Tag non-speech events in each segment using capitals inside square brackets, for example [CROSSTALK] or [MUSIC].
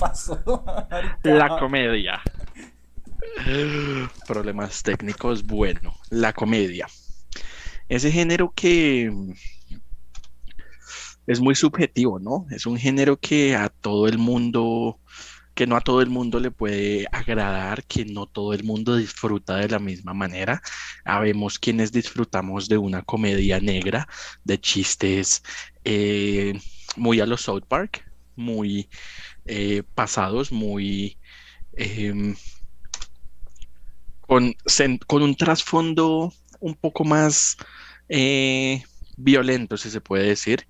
pasó? [LAUGHS] La comedia. [GASPS] Problemas técnicos, bueno, la comedia. Ese género que es muy subjetivo, ¿no? Es un género que a todo el mundo, que no a todo el mundo le puede agradar, que no todo el mundo disfruta de la misma manera. Habemos quienes disfrutamos de una comedia negra, de chistes eh, muy a los South Park, muy eh, pasados, muy... Em, con, con, un trasfondo un poco más eh, violento, si se puede decir,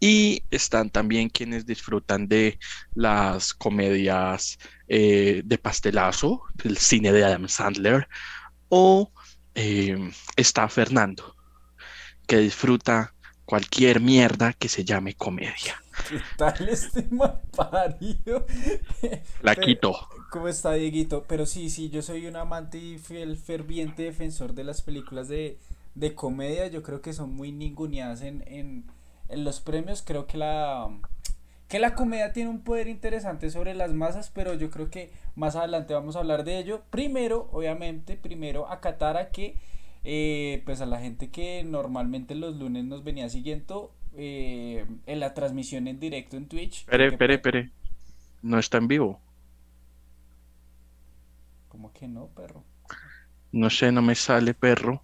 y están también quienes disfrutan de las comedias eh, de pastelazo, el cine de Adam Sandler, o eh, está Fernando, que disfruta cualquier mierda que se llame comedia. ¿Qué tal [LAUGHS] este parido? La quito. ¿Cómo está, Dieguito? Pero sí, sí, yo soy un amante y fiel, ferviente defensor de las películas de, de comedia. Yo creo que son muy ninguneadas en, en en los premios creo que la que la comedia tiene un poder interesante sobre las masas, pero yo creo que más adelante vamos a hablar de ello. Primero, obviamente, primero acatar a que eh, pues a la gente que normalmente los lunes nos venía siguiendo eh, en la transmisión en directo en Twitch. Espere, espere, espere. No está en vivo. ¿Cómo que no, perro? No sé, no me sale, perro.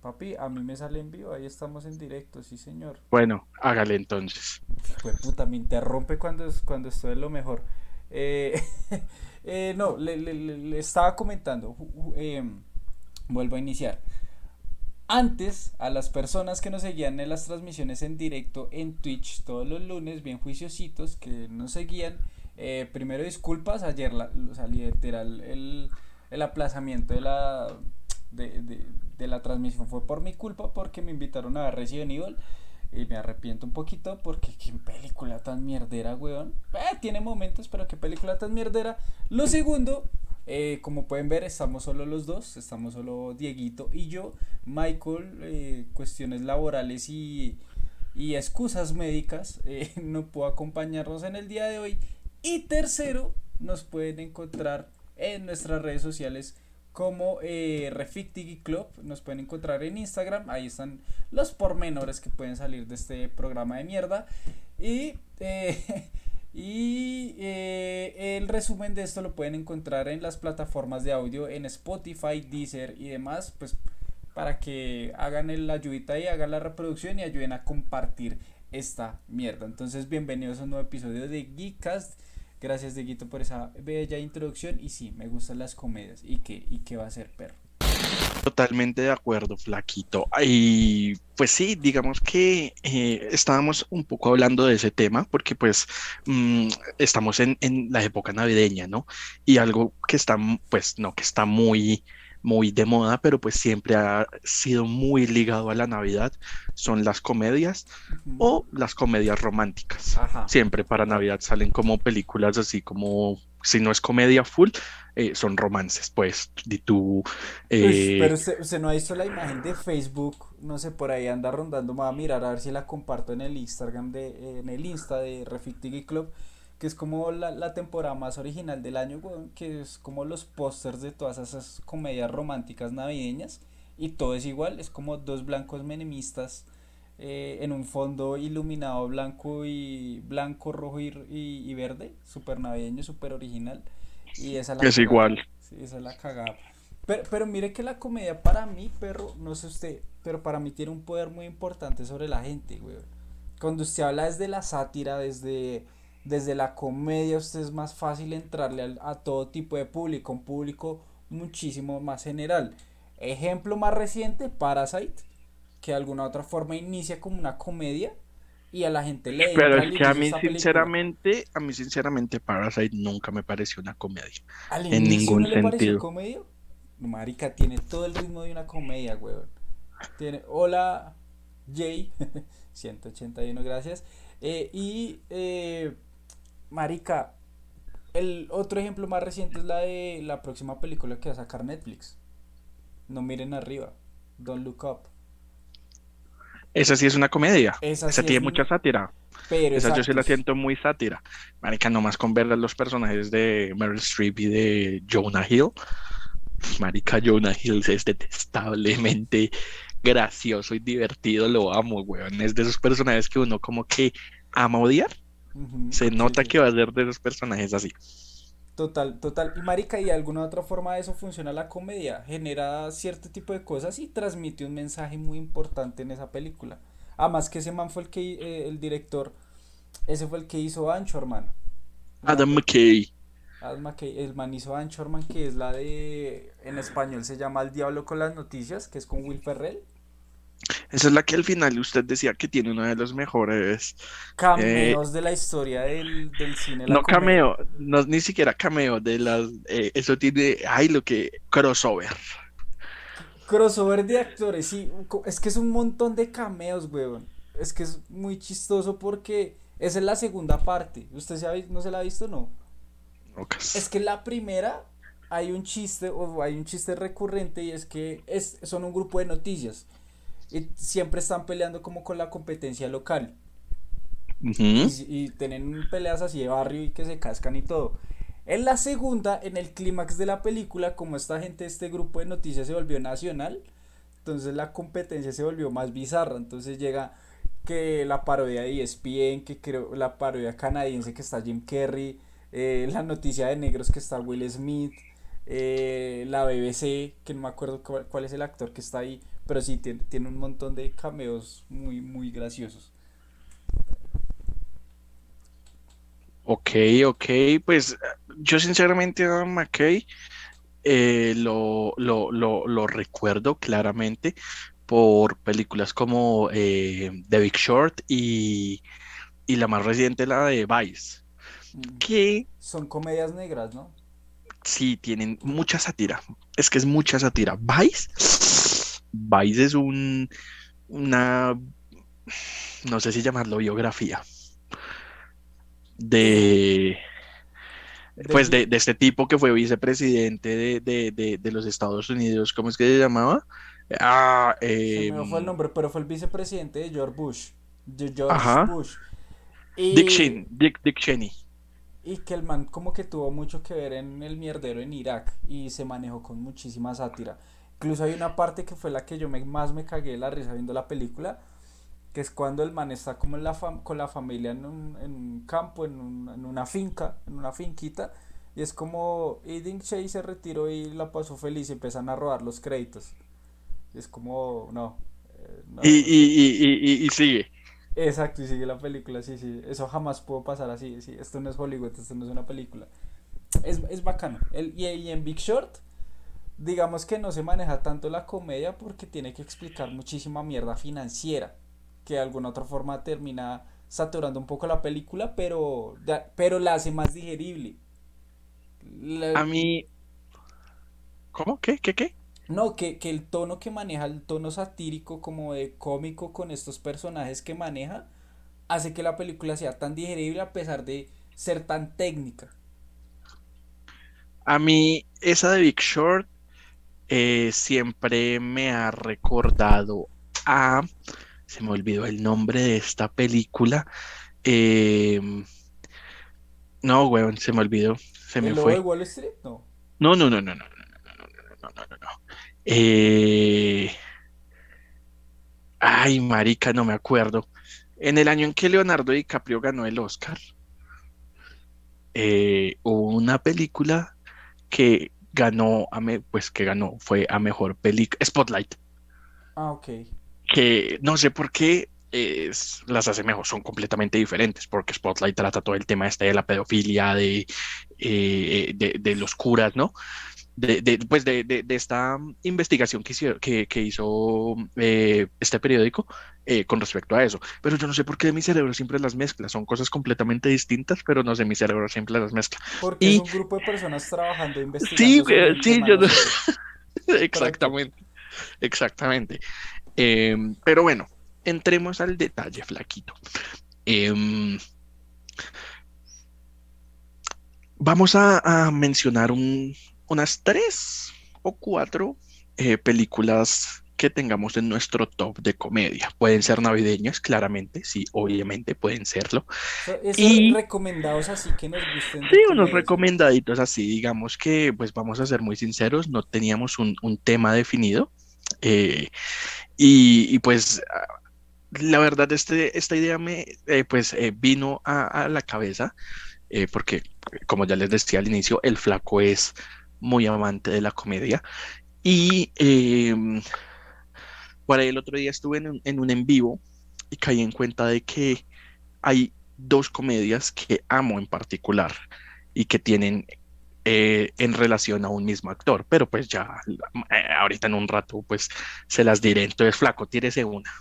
Papi, a mí me sale en vivo, ahí estamos en directo, sí señor. Bueno, hágale entonces. Pues puta, me interrumpe cuando, cuando estoy en lo mejor. Eh, [LAUGHS] eh, no, le, estaba comentando, vuelvo a iniciar. Antes, a las personas que nos seguían en las transmisiones en directo en Twitch todos los lunes, bien juiciositos, que nos seguían, eh, primero disculpas, ayer la, literal el, el aplazamiento de la de, la transmisión fue por mi culpa porque me invitaron a ver Resident Evil y me arrepiento un poquito porque qué película tan mierdera, weón. Eh, tiene momentos, pero qué película tan mierdera. Lo segundo, eh, como pueden ver, estamos solo los dos, estamos solo Dieguito y yo. Michael, eh, cuestiones laborales y, y excusas médicas, [LAUGHS] no puedo acompañarnos en el día de hoy. Y tercero, nos pueden encontrar en nuestras redes sociales como eh, Club. Nos pueden encontrar en Instagram. Ahí están los pormenores que pueden salir de este programa de mierda. Y, eh, [LAUGHS] y eh, el resumen de esto lo pueden encontrar en las plataformas de audio, en Spotify, Deezer y demás. Pues para que hagan la ayudita y hagan la reproducción y ayuden a compartir esta mierda. Entonces, bienvenidos a un nuevo episodio de Geekcast. Gracias, Dieguito, por esa bella introducción. Y sí, me gustan las comedias. ¿Y qué, y qué va a ser, perro? Totalmente de acuerdo, Flaquito. Y pues sí, digamos que eh, estábamos un poco hablando de ese tema porque pues mm, estamos en, en, la época navideña, ¿no? Y algo que está, pues no, que está muy muy de moda, pero pues siempre ha sido muy ligado a la Navidad, son las comedias o las comedias románticas. Siempre para Navidad salen como películas así como, si no es comedia full, eh, son romances, pues, de tu... Eh, pero se, no ha visto la imagen de Facebook, no sé, por ahí anda rondando, me va a mirar a ver si la comparto en el Instagram, de, en el Insta de Refit Club que es como la, temporada más original del año, que es como los pósters de todas esas comedias románticas navideñas, y todo es igual, es como dos blancos menemistas eh, en un fondo iluminado blanco y blanco, rojo y, verde, súper navideño, súper original. Y esa es igual. Sí, esa es la cagada. Pero, pero mire que la comedia para mí, perro, no sé usted, pero para mí tiene un poder muy importante sobre la gente, güey. Cuando usted habla desde la sátira, desde desde la comedia usted es más fácil entrarle a, todo tipo de público, un público muchísimo más general. Ejemplo más reciente, Parasite, que de alguna otra forma inicia como una comedia y a la gente le Pero es que a mí sinceramente, a mí sinceramente Parasite nunca me pareció una comedia. en ningún no le sentido. comedia? Marica, tiene todo el ritmo de una comedia, weón. Tiene, hola, Jay, [LAUGHS] 181, gracias. Eh, y eh, Marica, el otro ejemplo más reciente es la de la próxima película que va a sacar Netflix. No miren arriba. Don't look up. Esa sí es una comedia. Esa, tiene mucha sátira. Pero Esa yo sí la exacto, siento muy sátira. Marica, nomás con ver a los personajes de Meryl Streep y de Jonah Hill. Marica, Jonah Hill es detestablemente gracioso y divertido, lo amo, weón. Es de esos personajes que uno como que ama odiar. Se sí, nota sí. que va a ser de esos personajes así. Total, total. Y marica, y de alguna otra forma de eso funciona la comedia. Genera cierto tipo de cosas y transmite un mensaje muy importante en esa película. Además que ese man fue el que, eh, el director, ese fue el que hizo Anchorman. Una Adam McKay. Adam McKay, el man hizo Anchorman, que es la de, en español se llama El Diablo con las Noticias, que es con Will Ferrell. Esa es la que al final usted decía que tiene uno de los mejores. eh, Cameos de la historia del, del cine, no cameo, no ni siquiera cameo de las. eh, eso tiene. Ay, lo que. Crossover. Crossover de actores, sí, es que es un montón de cameos, weón. Es que es muy chistoso porque esa es la segunda parte. ¿Usted se ha no se la ha visto? No. Ocas. Es que la primera hay un chiste, o hay un chiste recurrente y es que es, son un grupo de noticias. Y siempre están peleando como con la competencia local. Y, y tienen peleas así de barrio y que se cascan y todo. En la segunda, en el clímax de la película, como esta gente, este grupo de noticias se volvió nacional, entonces la competencia se volvió más bizarra. Entonces llega que la parodia de ESPN, que creo la parodia canadiense que está Jim Carrey, eh, la noticia de negros que está Will Smith, eh, la BBC, que no me acuerdo cuál, cuál es el actor que está ahí, pero sí tiene, tiene un montón de cameos muy, muy graciosos. Ok, ok, pues yo sinceramente a Adam McKay eh, lo, lo, lo, lo recuerdo claramente por películas como eh, The Big Short y, y la más reciente, la de Vice, Mm. que Son comedias negras, ¿no? sí tienen mucha sátira, es que es mucha sátira. Vice, Vice es un, una, no sé si llamarlo biografía, de... Pues de, de este tipo que fue vicepresidente de, de, de, de los Estados Unidos, ¿cómo es que se llamaba? Ah, se me fue el em, nombre, pero fue el vicepresidente de George Bush. De George ajá, Bush. Dick Y, Cheney, Dick, Dick Cheney. y que el man como que tuvo mucho que ver en el mierdero en Irak y se manejó con muchísima sátira. Incluso hay una parte que fue la que yo me, más me cagué de la risa viendo la película, que es cuando el man está como en la fam- con la familia en un, en un campo, en, un- en una finca, en una finquita, y es como, Dick Cheney se retiró y la pasó feliz y empiezan a robar los créditos. Y es como, no, eh, no, Y, y, y, y, sigue. Exacto, y sigue la película, sí, sí, eso jamás pudo pasar así, sí, esto no es Hollywood, esto no es una película. Es, es bacano. El, y, y en Big Short, digamos que no se maneja tanto la comedia porque tiene que explicar muchísima mierda financiera, que de alguna otra forma termina saturando un poco la película, pero, pero la hace más digerible. La- A mí, ¿cómo? ¿Qué? ¿Qué? ¿Qué? no, que, que el tono que maneja, el tono satírico como de cómico con estos personajes que maneja, hace que la película sea tan digerible a pesar de ser tan técnica. A mí, esa de Big Short eh, siempre me ha recordado a, se me olvidó el nombre de esta película. em, no, weón, se me olvidó, se me ¿El lobo de fue. Wall Street? No. No, no, no, no, no, no, no, no, no, no, no. Eh, ay, marica, no me acuerdo. En el año en que Leonardo DiCaprio ganó el Oscar, eh, hubo una película que ganó, a me- pues que ganó, fue a mejor película, Spotlight, Ah, ok. que no sé por qué es- las hace mejor, son completamente diferentes, porque Spotlight trata todo el tema este de la pedofilia, de, eh, de, de los curas, ¿no? De, de, pues de, de, de esta investigación que, hicieron- que, que hizo eh, este periódico eh, con respecto a eso. Pero yo no sé por qué mi cerebro siempre las mezcla, son cosas completamente distintas, pero no sé, mi cerebro siempre las mezcla. Porque es Y un grupo de personas trabajando, sí, investigando sí, tema, yo no. [LAUGHS] Exactamente, exactamente. Em, pero bueno, entremos al detalle, flaquito. Em, vamos a, a mencionar un- unas tres o cuatro eh, películas que tengamos en nuestro top de comedia. Pueden ser navideños, claramente, sí, obviamente pueden serlo. Esos y, recomendados así que nos gusten. Sí, unos recomendaditos así, digamos que, pues vamos a ser muy sinceros, no teníamos un, tema definido. Eh, y, pues la verdad, este, esta idea me eh, pues eh, vino a, la cabeza porque, como ya les decía al inicio, el flaco es muy amante de la comedia. Y em, por ahí el otro día estuve en un, en un en vivo y caí en cuenta de que hay dos comedias que amo en particular y que tienen eh, en relación a un mismo actor, pero pues ya eh, ahorita en un rato pues se las diré. Entonces, flaco, tírese una.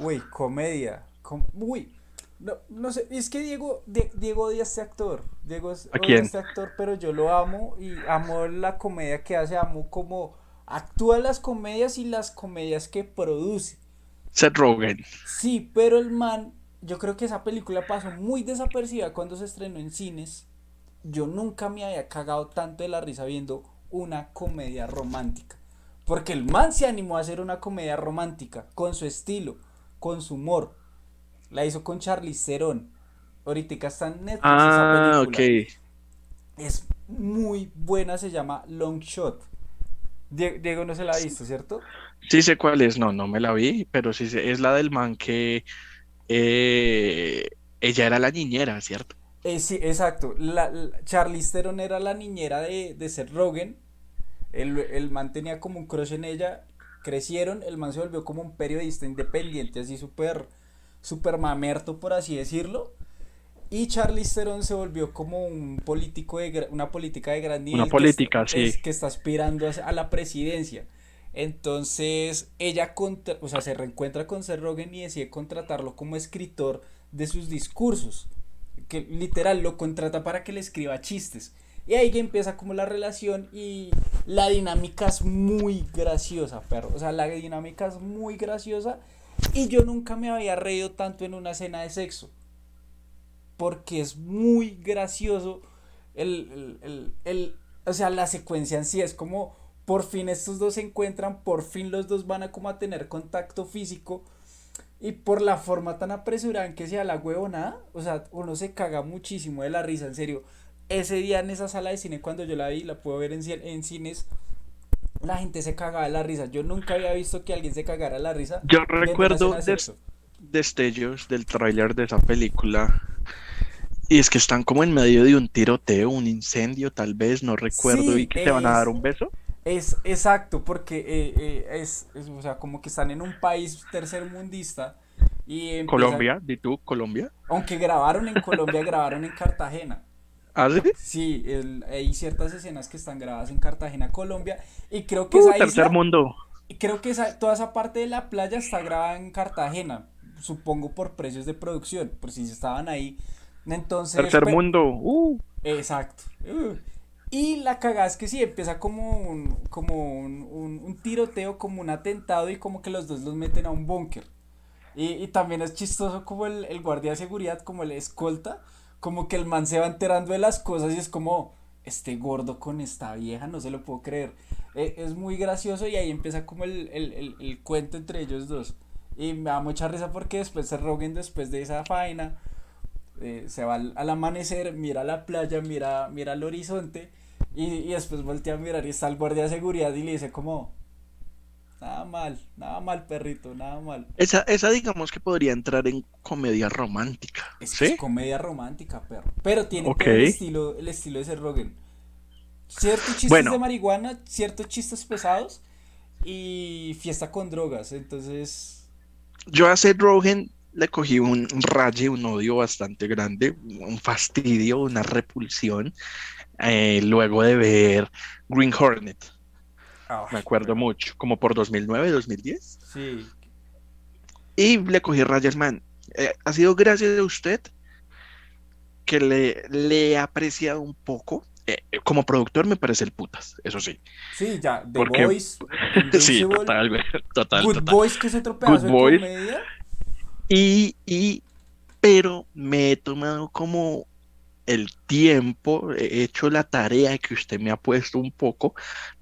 Uy, comedia. Uy, no, no sé, es que Diego, Diego odia a este actor. Diego es, odia este actor, pero yo lo amo y amo la comedia que hace, amo como actúa las comedias y las comedias que produce. Seth Rogen. Sí, pero el man, yo creo que esa película pasó muy desapercibida cuando se estrenó en cines. Yo nunca me había cagado tanto de la risa viendo una comedia romántica. Porque el man se animó a hacer una comedia romántica con su estilo, con su humor. La hizo con Charlize Theron. Ahorita está en Netflix ah, Ok. Es muy buena, se llama Long Shot. Diego no se la ha visto, ¿cierto? Sí sé cuál es, no, no me la vi, pero sí sé, es la del man que eh, ella era la niñera, ¿cierto? Eh, sí, exacto. La, Charlize Theron era la niñera de, de Seth Rogen. El, el, man tenía como un crush en ella. Crecieron, el man se volvió como un periodista independiente, así súper, súper mamerto, por así decirlo. Y Charlie Theron se volvió como un político de una política de gran nivel. Una política, que, sí. que está aspirando a, la presidencia. Entonces ella contra, o sea, se reencuentra con Seth Rogen y decide contratarlo como escritor de sus discursos. Que literal lo contrata para que le escriba chistes. Y ahí empieza como la relación y la dinámica es muy graciosa, perro. O sea, la dinámica es muy graciosa y yo nunca me había reído tanto en una escena de sexo porque es muy gracioso el, o sea, la secuencia en sí es como por fin estos dos se encuentran, por fin los dos van a como a tener contacto físico y por la forma tan apresurada en que sea la huevonada, o sea, uno se caga muchísimo de la risa, en serio. Ese día en esa sala de cine cuando yo la vi, la puedo ver en, en cines, la gente se cagaba de la risa. Yo nunca había visto que alguien se cagara de la risa. Yo recuerdo destellos del tráiler de esa película y es que están como en medio de un tiroteo, un incendio, tal vez, no recuerdo, y que te van a dar un beso. Es exacto, porque eh, eh, es, o sea, como que están en un país tercermundista. Y Colombia, di tú, Colombia. Aunque grabaron en Colombia, [LAUGHS] grabaron en Cartagena. ¿Ah, sí? Sí, hay ciertas escenas que están grabadas en Cartagena, Colombia. Y creo que uh, esa tercer mundo. Creo que esa, toda esa parte de la playa está grabada en Cartagena. Supongo por precios de producción, por si estaban ahí entonces. Tercer mundo. Uh. Exacto. Uh. Y la cagada es que sí, empieza como un, como un, tiroteo, como un atentado y como que los dos los meten a un búnker. Y, también es chistoso como el, el, guardia de seguridad, como el escolta, como que el man se va enterando de las cosas y es como, este gordo con esta vieja, no se lo puedo creer. E, es muy gracioso y ahí empieza como el, el, cuento entre ellos dos. Y me da mucha risa porque después se roguen después de esa faena eh, se va al, amanecer, mira la playa, mira, mira el horizonte y, después voltea a mirar y está el guardia de seguridad y le dice como, nada mal, nada mal perrito, nada mal. Esa, esa digamos que podría entrar en comedia romántica. Es, comedia romántica, perro. Pero tiene el estilo, el estilo de ser Rogen. Ciertos chistes de marihuana, ciertos chistes pesados y fiesta con drogas. Entonces. Yo a Seth Rogen le cogí un raye, un odio bastante grande, un fastidio, una repulsión, eh, luego de ver Green Hornet. Ah, Me acuerdo mucho, como por 2009, 2010. Sí. Y le cogí rayas, man. Eh, ha sido gracias a usted que le, le he apreciado un poco. Eh, como productor me parece el putas, eso sí. Sí, ya, The Boys. [LAUGHS] sí, total, total. Good Boys, que es otro pedazo de comedia. Y, pero me he tomado como el tiempo, he hecho la tarea que usted me ha puesto un poco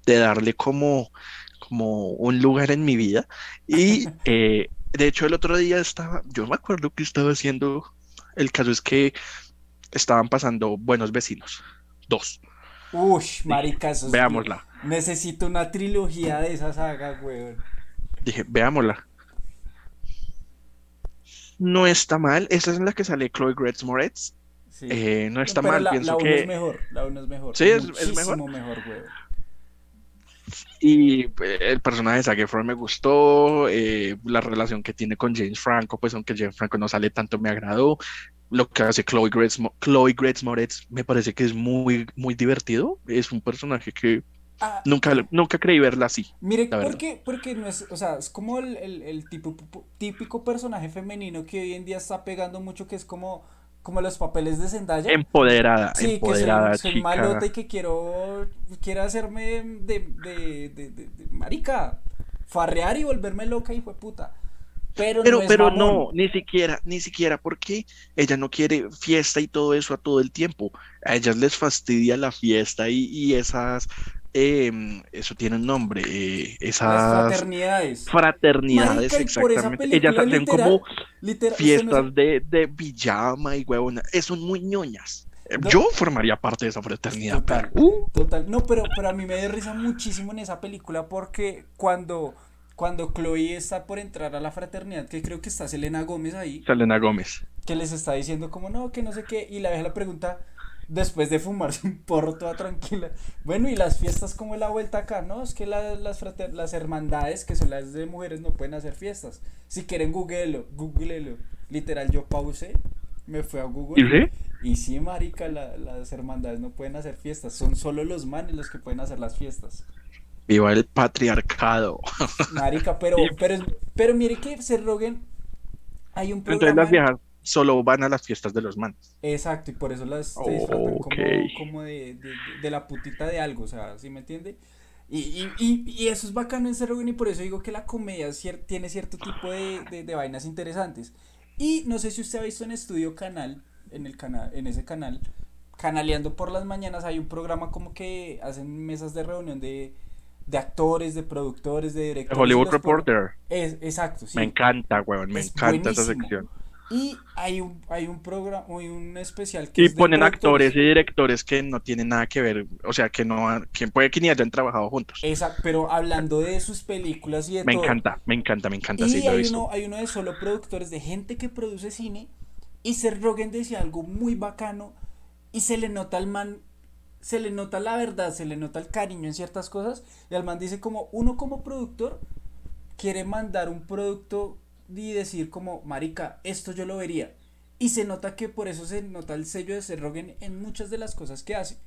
de darle como, como un lugar en mi vida. Y [LAUGHS] eh, de hecho el otro día estaba, yo me acuerdo que estaba haciendo, el caso es que estaban pasando Buenos Vecinos, dos. Uy, marica, eso es- Veámosla. Necesito una trilogía de esa saga, weón. Dije, veámosla. No está mal. Esa es en la que sale Chloe Grace Moretz. Sí. Eh, no está Pero mal. la, Pienso la uno que. es mejor, la uno es mejor. Sí, es- es mejor. Y eh, el personaje de Zac Efron me gustó. eh, la relación que tiene con James Franco, pues aunque James Franco no sale tanto, me agradó. Lo que hace Chloe Grace, Chloe Grace Moretz me parece que es muy, muy divertido. Es un personaje que Ah, nunca, nunca creí verla así. Mire, la verdad. ¿por qué? Porque no es, o sea, es como el, el, el tipo, típico personaje femenino que hoy en día está pegando mucho, que es como, como los papeles de Zendaya. Empoderada, Sí, que empoderada, soy, soy malota y que quiero, quiero hacerme de, de, de, de- marica, farrear y volverme loca, hijo de puta. Pero, Pero, no pero no, ni siquiera, ni siquiera porque ella no quiere fiesta y todo eso a todo el tiempo. A ellas les fastidia la fiesta y, y esas, em, eso tiene un nombre, eh, Las esas fraternidades. fraternidades, Marica, exactamente. Ellas hacen literal, como Literal, fiestas no de, de pijama y huevona, eh, son muy ñoñas. Eh, No. Yo formaría parte de esa fraternidad, Total, pero, uh, total. No, pero, pero a mí me dio risa muchísimo en esa película porque cuando, cuando Chloe está por entrar a la fraternidad, que creo que está Selena Gómez ahí, Selena Gómez. que les está diciendo como no, que no sé qué, y la vieja le pregunta, después de fumarse un porro toda tranquila, bueno, y las fiestas, ¿cómo es la vuelta acá? No, es que la- las, frater- las hermandades, que son las de mujeres, no pueden hacer fiestas. Si quieren, googlelo, googlelo. Literal, yo pausé, me fui a Google. ¿Y sí? Y sí, marica, la- las hermandades no pueden hacer fiestas, son solo los manes los que pueden hacer las fiestas. Viva el patriarcado. Marica, pero, pero, pero mire que se roguen, hay un Entonces programa... las viejas solo van a las fiestas de los manes. Exacto, y por eso las Ok. como, como de, de, la putita de algo, o sea, ¿sí me entiende? Y, y, y, y eso es bacano en Rogen y por eso digo que la comedia cier- tiene cierto tipo de, de, vainas interesantes. Y no sé si usted ha visto en Estudio Canal, en el canal, en ese canal, canaleando por las mañanas hay un programa como que hacen mesas de reunión de, de actores, de productores, de directores. Hollywood Reporter. Es, exacto, sí. Me encanta, weón, me Es encanta esa sección. Y hay un, hay un programa, hay un especial que Y es ponen actores y directores que no tienen nada que ver, o sea, que no, han- que puede que ni hayan trabajado juntos. Esa, pero hablando de sus películas y de Me todo. encanta, me encanta, me encanta, Y sí, hay uno, hay uno de solo productores, de gente que produce cine. Y Seth Rogen decía algo muy bacano. Y se le nota al man, se le nota la verdad, se le nota el cariño en ciertas cosas. Y al man dice como, uno como productor quiere mandar un producto y decir como, marica, esto yo lo vería. Y se nota que por eso se nota el sello de Seth Rogen en muchas de las cosas que hace.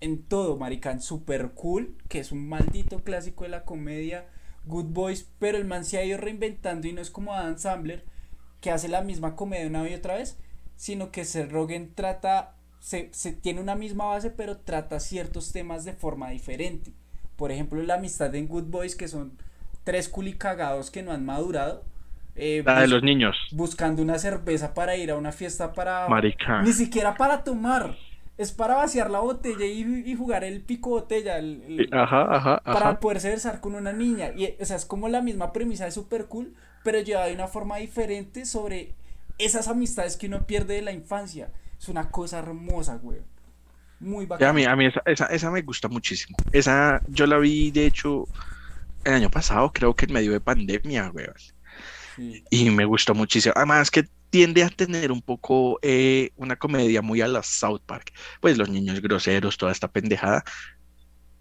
En todo, marica, Super Cool, que es un maldito clásico de la comedia, Good Boys, pero el man se ha ido reinventando y no es como Adam Sandler, que hace la misma comedia una y otra vez, sino que Seth Rogen trata, se, se tiene una misma base, pero trata ciertos temas de forma diferente. Por ejemplo, la amistad en Good Boys, que son tres culicagados que no han madurado. Eh, La de los niños, buscando una cerveza para ir a una fiesta para... marica. Ni siquiera para tomar. Es para vaciar la botella y, y jugar el pico botella. el- el- Ajá, ajá, para ajá. poderse besar con una niña. Y, o sea, es como la misma premisa de Super Cool, pero llevada de una forma diferente sobre esas amistades que uno pierde de la infancia. Es una cosa hermosa, güey. Muy Y a bacana. mí, a mí esa, esa, esa me gusta muchísimo. Esa yo la vi, de hecho, el año pasado, creo que en medio de pandemia, weón. Sí. Y me gustó muchísimo. Además que tiende a tener un poco eh, una comedia muy a la South Park. Pues los niños groseros, toda esta pendejada.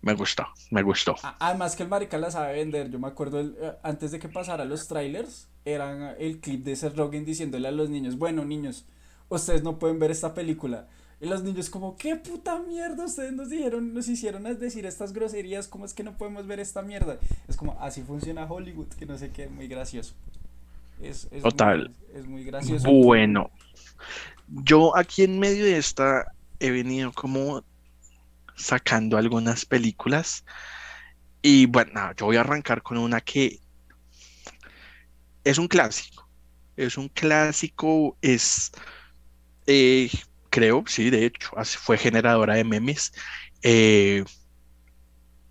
Me gustó, me gustó. Además que el marica la sabe vender. Yo me acuerdo el- eh, antes de que pasara los trailers, eran el clip de Seth Rogen diciéndole a los niños, bueno niños, ustedes no pueden ver esta película. Y los niños como, ¿qué puta mierda? Ustedes nos dijeron, nos hicieron decir estas groserías, ¿cómo es que no podemos ver esta mierda? Es como, así funciona Hollywood, que no sé qué, muy gracioso. Es, es Total. Muy, es muy gracioso. Bueno, yo aquí en medio de esta he venido como sacando algunas películas y bueno, yo voy a arrancar con una que es un clásico, es un clásico, es, eh, creo, sí, de hecho, así fue generadora de memes, eh,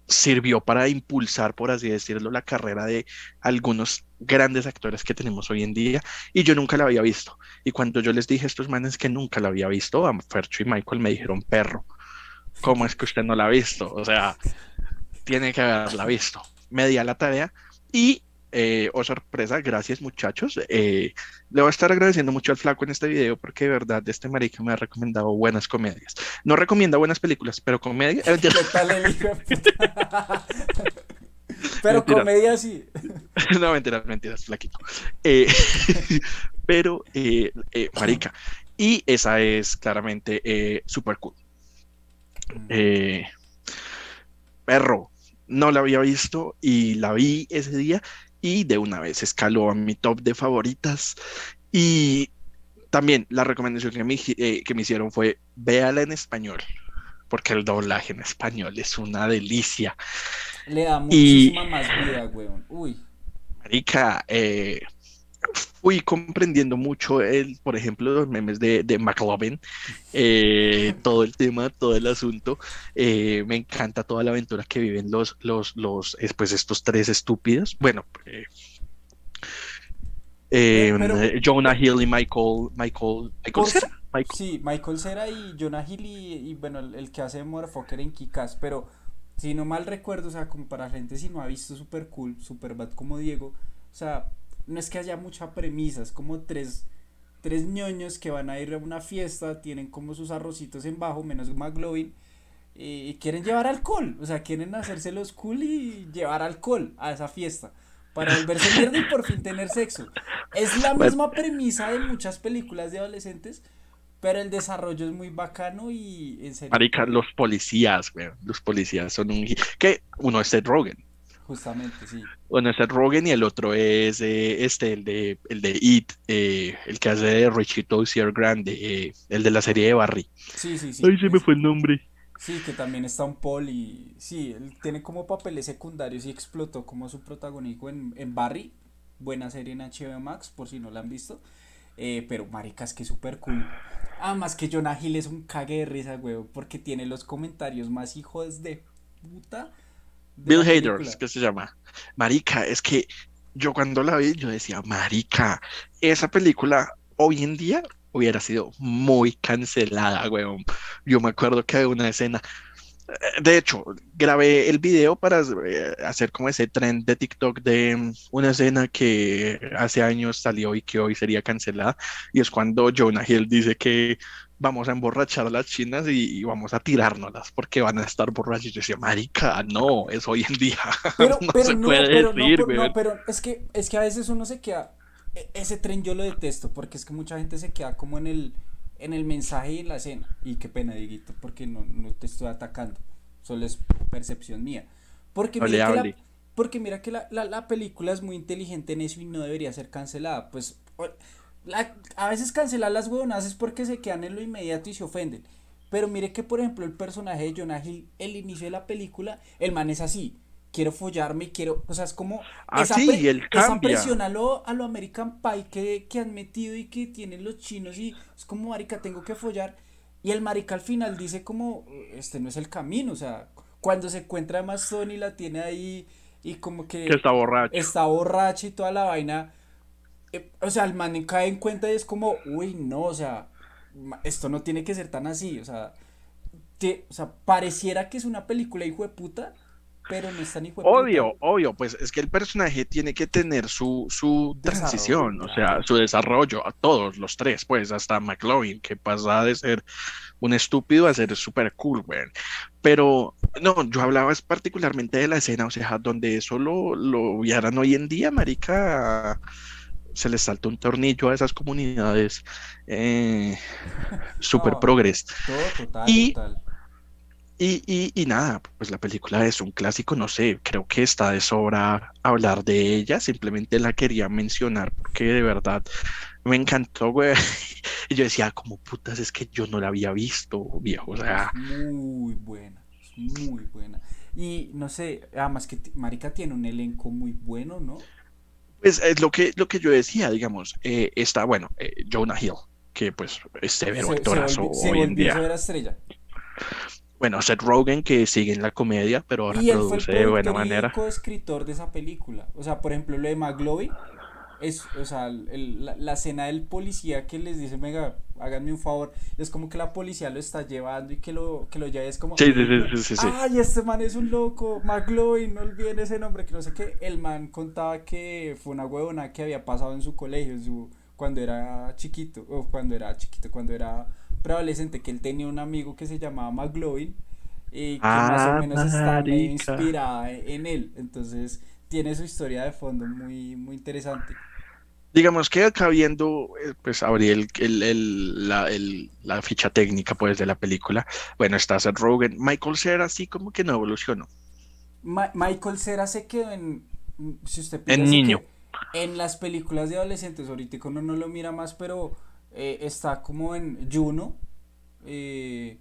sirvió para impulsar, por así decirlo, la carrera de algunos grandes actores que tenemos hoy en día y yo nunca la había visto. Y cuando yo les dije a estos manes que nunca la había visto, a Fercho y Michael me dijeron, perro, ¿cómo es que usted no la ha visto? O sea, tiene que haberla visto. Me di a la tarea y eh, oh sorpresa, gracias muchachos. Eh, le voy a estar agradeciendo mucho al flaco en este video porque de verdad este marica me ha recomendado buenas comedias. No recomienda buenas películas, pero comedia. [LAUGHS] pero comedia sí. [LAUGHS] no, mentiras, mentiras, flaquito. Eh, [LAUGHS] pero, eh, eh, marica. Y esa es claramente super cool. Mm. perro, no la había visto y la vi ese día y de una vez escaló a mi top de favoritas. Y también la recomendación que me, eh, que me hicieron fue véala en español, porque el doblaje en español es una delicia. Le da muchísima más vida, weón. Uy. Marica, eh, fui comprendiendo mucho el, por ejemplo, los memes de, de McLovin, eh, [LAUGHS] todo el tema, todo el asunto. Eh, me encanta toda la aventura que viven los, los, los, pues estos tres estúpidos. Bueno, eh, Jonah Hill y Michael, Michael, Michael Cera. Sí, Michael Cera y Jonah Hill y, bueno, el, que hace Motherfucker en Kikas, pero si no mal recuerdo, o sea, como para gente si no ha visto Super Cool, Super Bad como Diego, o sea, no es que haya mucha premisa, es como tres, tres ñoños que van a ir a una fiesta, tienen como sus arrocitos en bajo, menos McLovin, y quieren llevar alcohol, o sea, quieren hacerse los cool y llevar alcohol a esa fiesta para volverse mierda y por fin tener sexo. Es la misma premisa de muchas películas de adolescentes, pero el desarrollo es muy bacano y en serio. Marica, los policías, güey, los policías son un... que uno es Seth Rogen. Justamente, sí. Bueno, es el Rogen y el otro es eh, este, el de, el de It, eh, el que hace de Richie Tozier Grande, eh, el de la serie de Barry. Sí, sí, sí. Ay, se me fue el nombre. Sí, que también está un Paul y sí, él tiene como papeles secundarios y explotó como su protagónico en, en Barry, buena serie en HBO Max, por si no la han visto. pero maricas que súper cool. Además que Jonah Hill es un cague de risa, güey, porque tiene los comentarios más hijos de puta Bill Hader, que se llama. Marica, es que yo cuando la vi, yo decía, Marica, esa película hoy en día hubiera sido muy cancelada, weón. Yo me acuerdo que una escena. Eh, de hecho, grabé el video para eh, hacer como ese trend de TikTok de mm, una escena que hace años salió y que hoy sería cancelada. Y es cuando Jonah Hill dice que vamos a emborrachar a las chinas y, vamos a tirárnoslas porque van a estar borrachas. Y yo decía, marica, no, es hoy en día. [LAUGHS] Pero, no se puede pero, decir, no, pero es que, es que a veces uno se queda, ese tren yo lo detesto porque es que mucha gente se queda como en el, en el mensaje y en la escena. Y qué pena, Dieguito, porque no, no te estoy atacando, solo es percepción mía. Porque mira, que, la, porque mira que la, la, la película es muy inteligente en eso y no debería ser cancelada. Pues a veces cancelar las huevonas es porque se quedan en lo inmediato y se ofenden. Pero mire que, por ejemplo, el personaje de Jonah Hill, el inicio de la película, el man es así. Quiero follarme, quiero. O sea, es como. Ah, esa, esa presión a lo, American Pie que, que, han metido y que tienen los chinos. Y es como, Marica, tengo que follar. Y el Marica al final dice, como, este no es el camino. O sea, cuando se encuentra más Sony la tiene ahí y como que. Que está borracho. Está borracho y toda la vaina eh, o sea, el man cae en cuenta y es como, uy, no, o sea, esto no tiene que ser tan así, o sea, o sea, pareciera que es una película hijo de puta, pero no es tan hijo Obvio, obvio, pues es que el personaje tiene que tener su, su transición, o sea, su desarrollo, a todos los tres, pues, hasta McLovin, que pasa de ser un estúpido a ser súper cool, güey. Pero, no, yo hablaba particularmente de la escena, o sea, donde eso lo, lo vieran hoy en día, marica se les salta un tornillo a esas comunidades eh, [LAUGHS] super progres. y, Y, nada, pues la película es un clásico, no sé, creo que está de sobra hablar de ella, simplemente la quería mencionar porque de verdad me encantó, güey. [LAUGHS] Y yo decía, como putas, es que yo no la había visto, viejo, o sea. muy buena, muy buena. Y no sé, además que Marica tiene un elenco muy bueno, ¿no? Pues es lo que, lo que yo decía, digamos, eh, está, bueno, eh, Jonah Hill, que pues es severo actorazo hoy en día. estrella. Bueno, Seth Rogen que sigue en la comedia, pero ahora Y él fue el produce de buena manera. coescritor de esa película. O sea, por ejemplo, lo de McLovin es, o sea, el- la, la escena del policía que les dice, venga, háganme un favor. Es como que la policía lo está llevando y que lo, que lo lleva. Es como, Sí, sí, sí, sí, sí, sí. ay, este man es un loco, McLovin, no olviden ese nombre, que no sé qué. El man contaba que fue una huevona que había pasado en su colegio, en su, cuando era chiquito, o cuando era chiquito, cuando era preadolescente, que él tenía un amigo que se llamaba McLovin y que más o Ah, menos está inspirada en él. Entonces, tiene su historia de fondo muy, muy interesante. Digamos que acá viendo, eh, pues abrí el, el- el- la, el- la ficha técnica pues de la película. Bueno, está Seth Rogen. Michael Cera así como que no evolucionó. Ma- Michael Cera se quedó en, si usted En pilla, se niño. en las películas de adolescentes, ahorita uno no lo mira más, pero eh, está como en Juno, eh,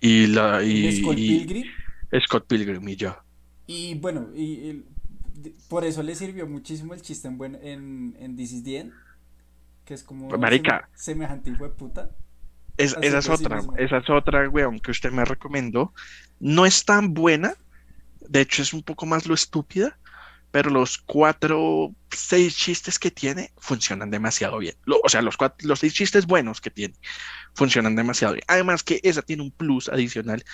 Y la y, Scott y Pilgrim, Scott Pilgrim y ya. y bueno, y, el- por eso le sirvió muchísimo el chiste en, buen, en, en This is the End, que es como Marica. semejante hijo de puta. Es, esa es sí otra, esa es otra, weón, que usted me recomendó. No es tan buena, de hecho es un poco más lo estúpida, pero los cuatro, seis chistes que tiene funcionan demasiado bien. O sea, los cuatro, los seis chistes buenos que tiene funcionan demasiado bien. Además que esa tiene un plus adicional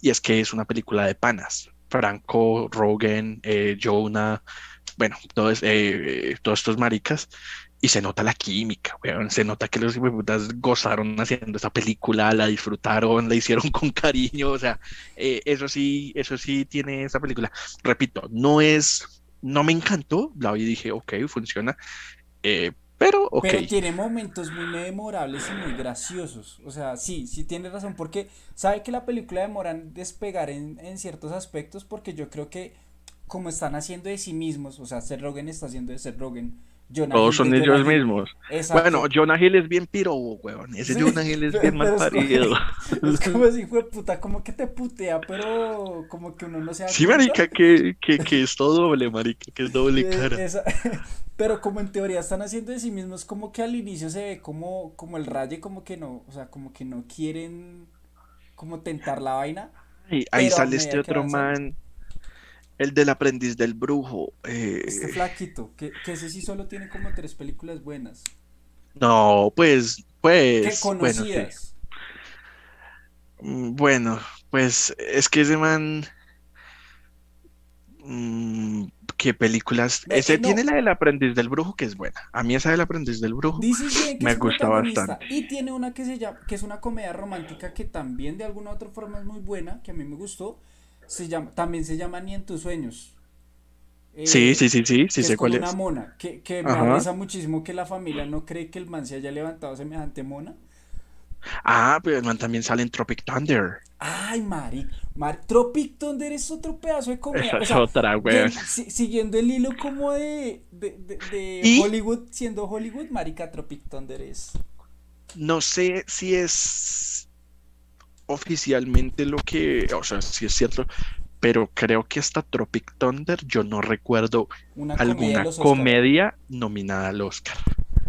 y es que es una película de panas. Franco, Rogen, eh, Jonah, bueno, todos, eh, todos estos maricas. Y se nota la química, weón. Se nota que los hijueputas gozaron haciendo esa película, la disfrutaron, la hicieron con cariño. O sea, eh, eso sí, eso sí tiene esa película. Repito, no es, no me encantó. La vi y dije, ok, funciona. eh, pero. Pero tiene momentos muy memorables y muy graciosos. O sea, sí, sí tiene razón. Porque sabe que la película demora en despegar en, en ciertos aspectos. Porque yo creo que como están haciendo de sí mismos, o sea, Seth Rogen está haciendo de Seth Rogen, Jonah Todos Hill son ellos Jonah mismos. Exacto. Bueno, Jonah Hill es bien pirobo, weón. Ese Sí, Jonah Hill es [LAUGHS] bien mal parido. Es como si [LAUGHS] fue puta, como que te putea, pero como que uno no se Sí, marica, que, que, que es todo doble, marica, que es [LAUGHS] doble cara. esa- pero como en teoría están haciendo de sí mismos, como que al inicio se ve como, como el raye, como que no, o sea, como que no quieren como tentar la vaina. Y ahí sale este otro man, el del aprendiz del brujo. eh, Este flaquito, que, que ese sí solo tiene como tres películas buenas. no, pues, pues, bueno, sí. conocidas. Mm, Bueno, pues es que ese man, mm, ¿qué películas? Ese eh, no. tiene la del aprendiz del brujo que es buena. A mí esa del aprendiz del brujo que me gusta bastante. Y tiene una que se llama, que es una comedia romántica que también de alguna u otra forma es muy buena, que a mí me gustó. Se llama, también se llama Ni en tus sueños. Eh, Sí, sí, sí, sí, sí sé es cuál una es. mona, que, que me Ajá. risa muchísimo que la familia no cree que el man se haya levantado semejante mona. Ah, pero el man también sale en Tropic Thunder. Ay, Mari, Mar Tropic Thunder es otro pedazo de comedia. Esa O es sea, otra, weón. si- siguiendo el hilo como de, de, de- de Hollywood, siendo Hollywood, Marica Tropic Thunder es. No sé si es oficialmente lo que, o sea, si es cierto, pero creo que hasta Tropic Thunder yo no recuerdo Una alguna comedia nominada al Oscar.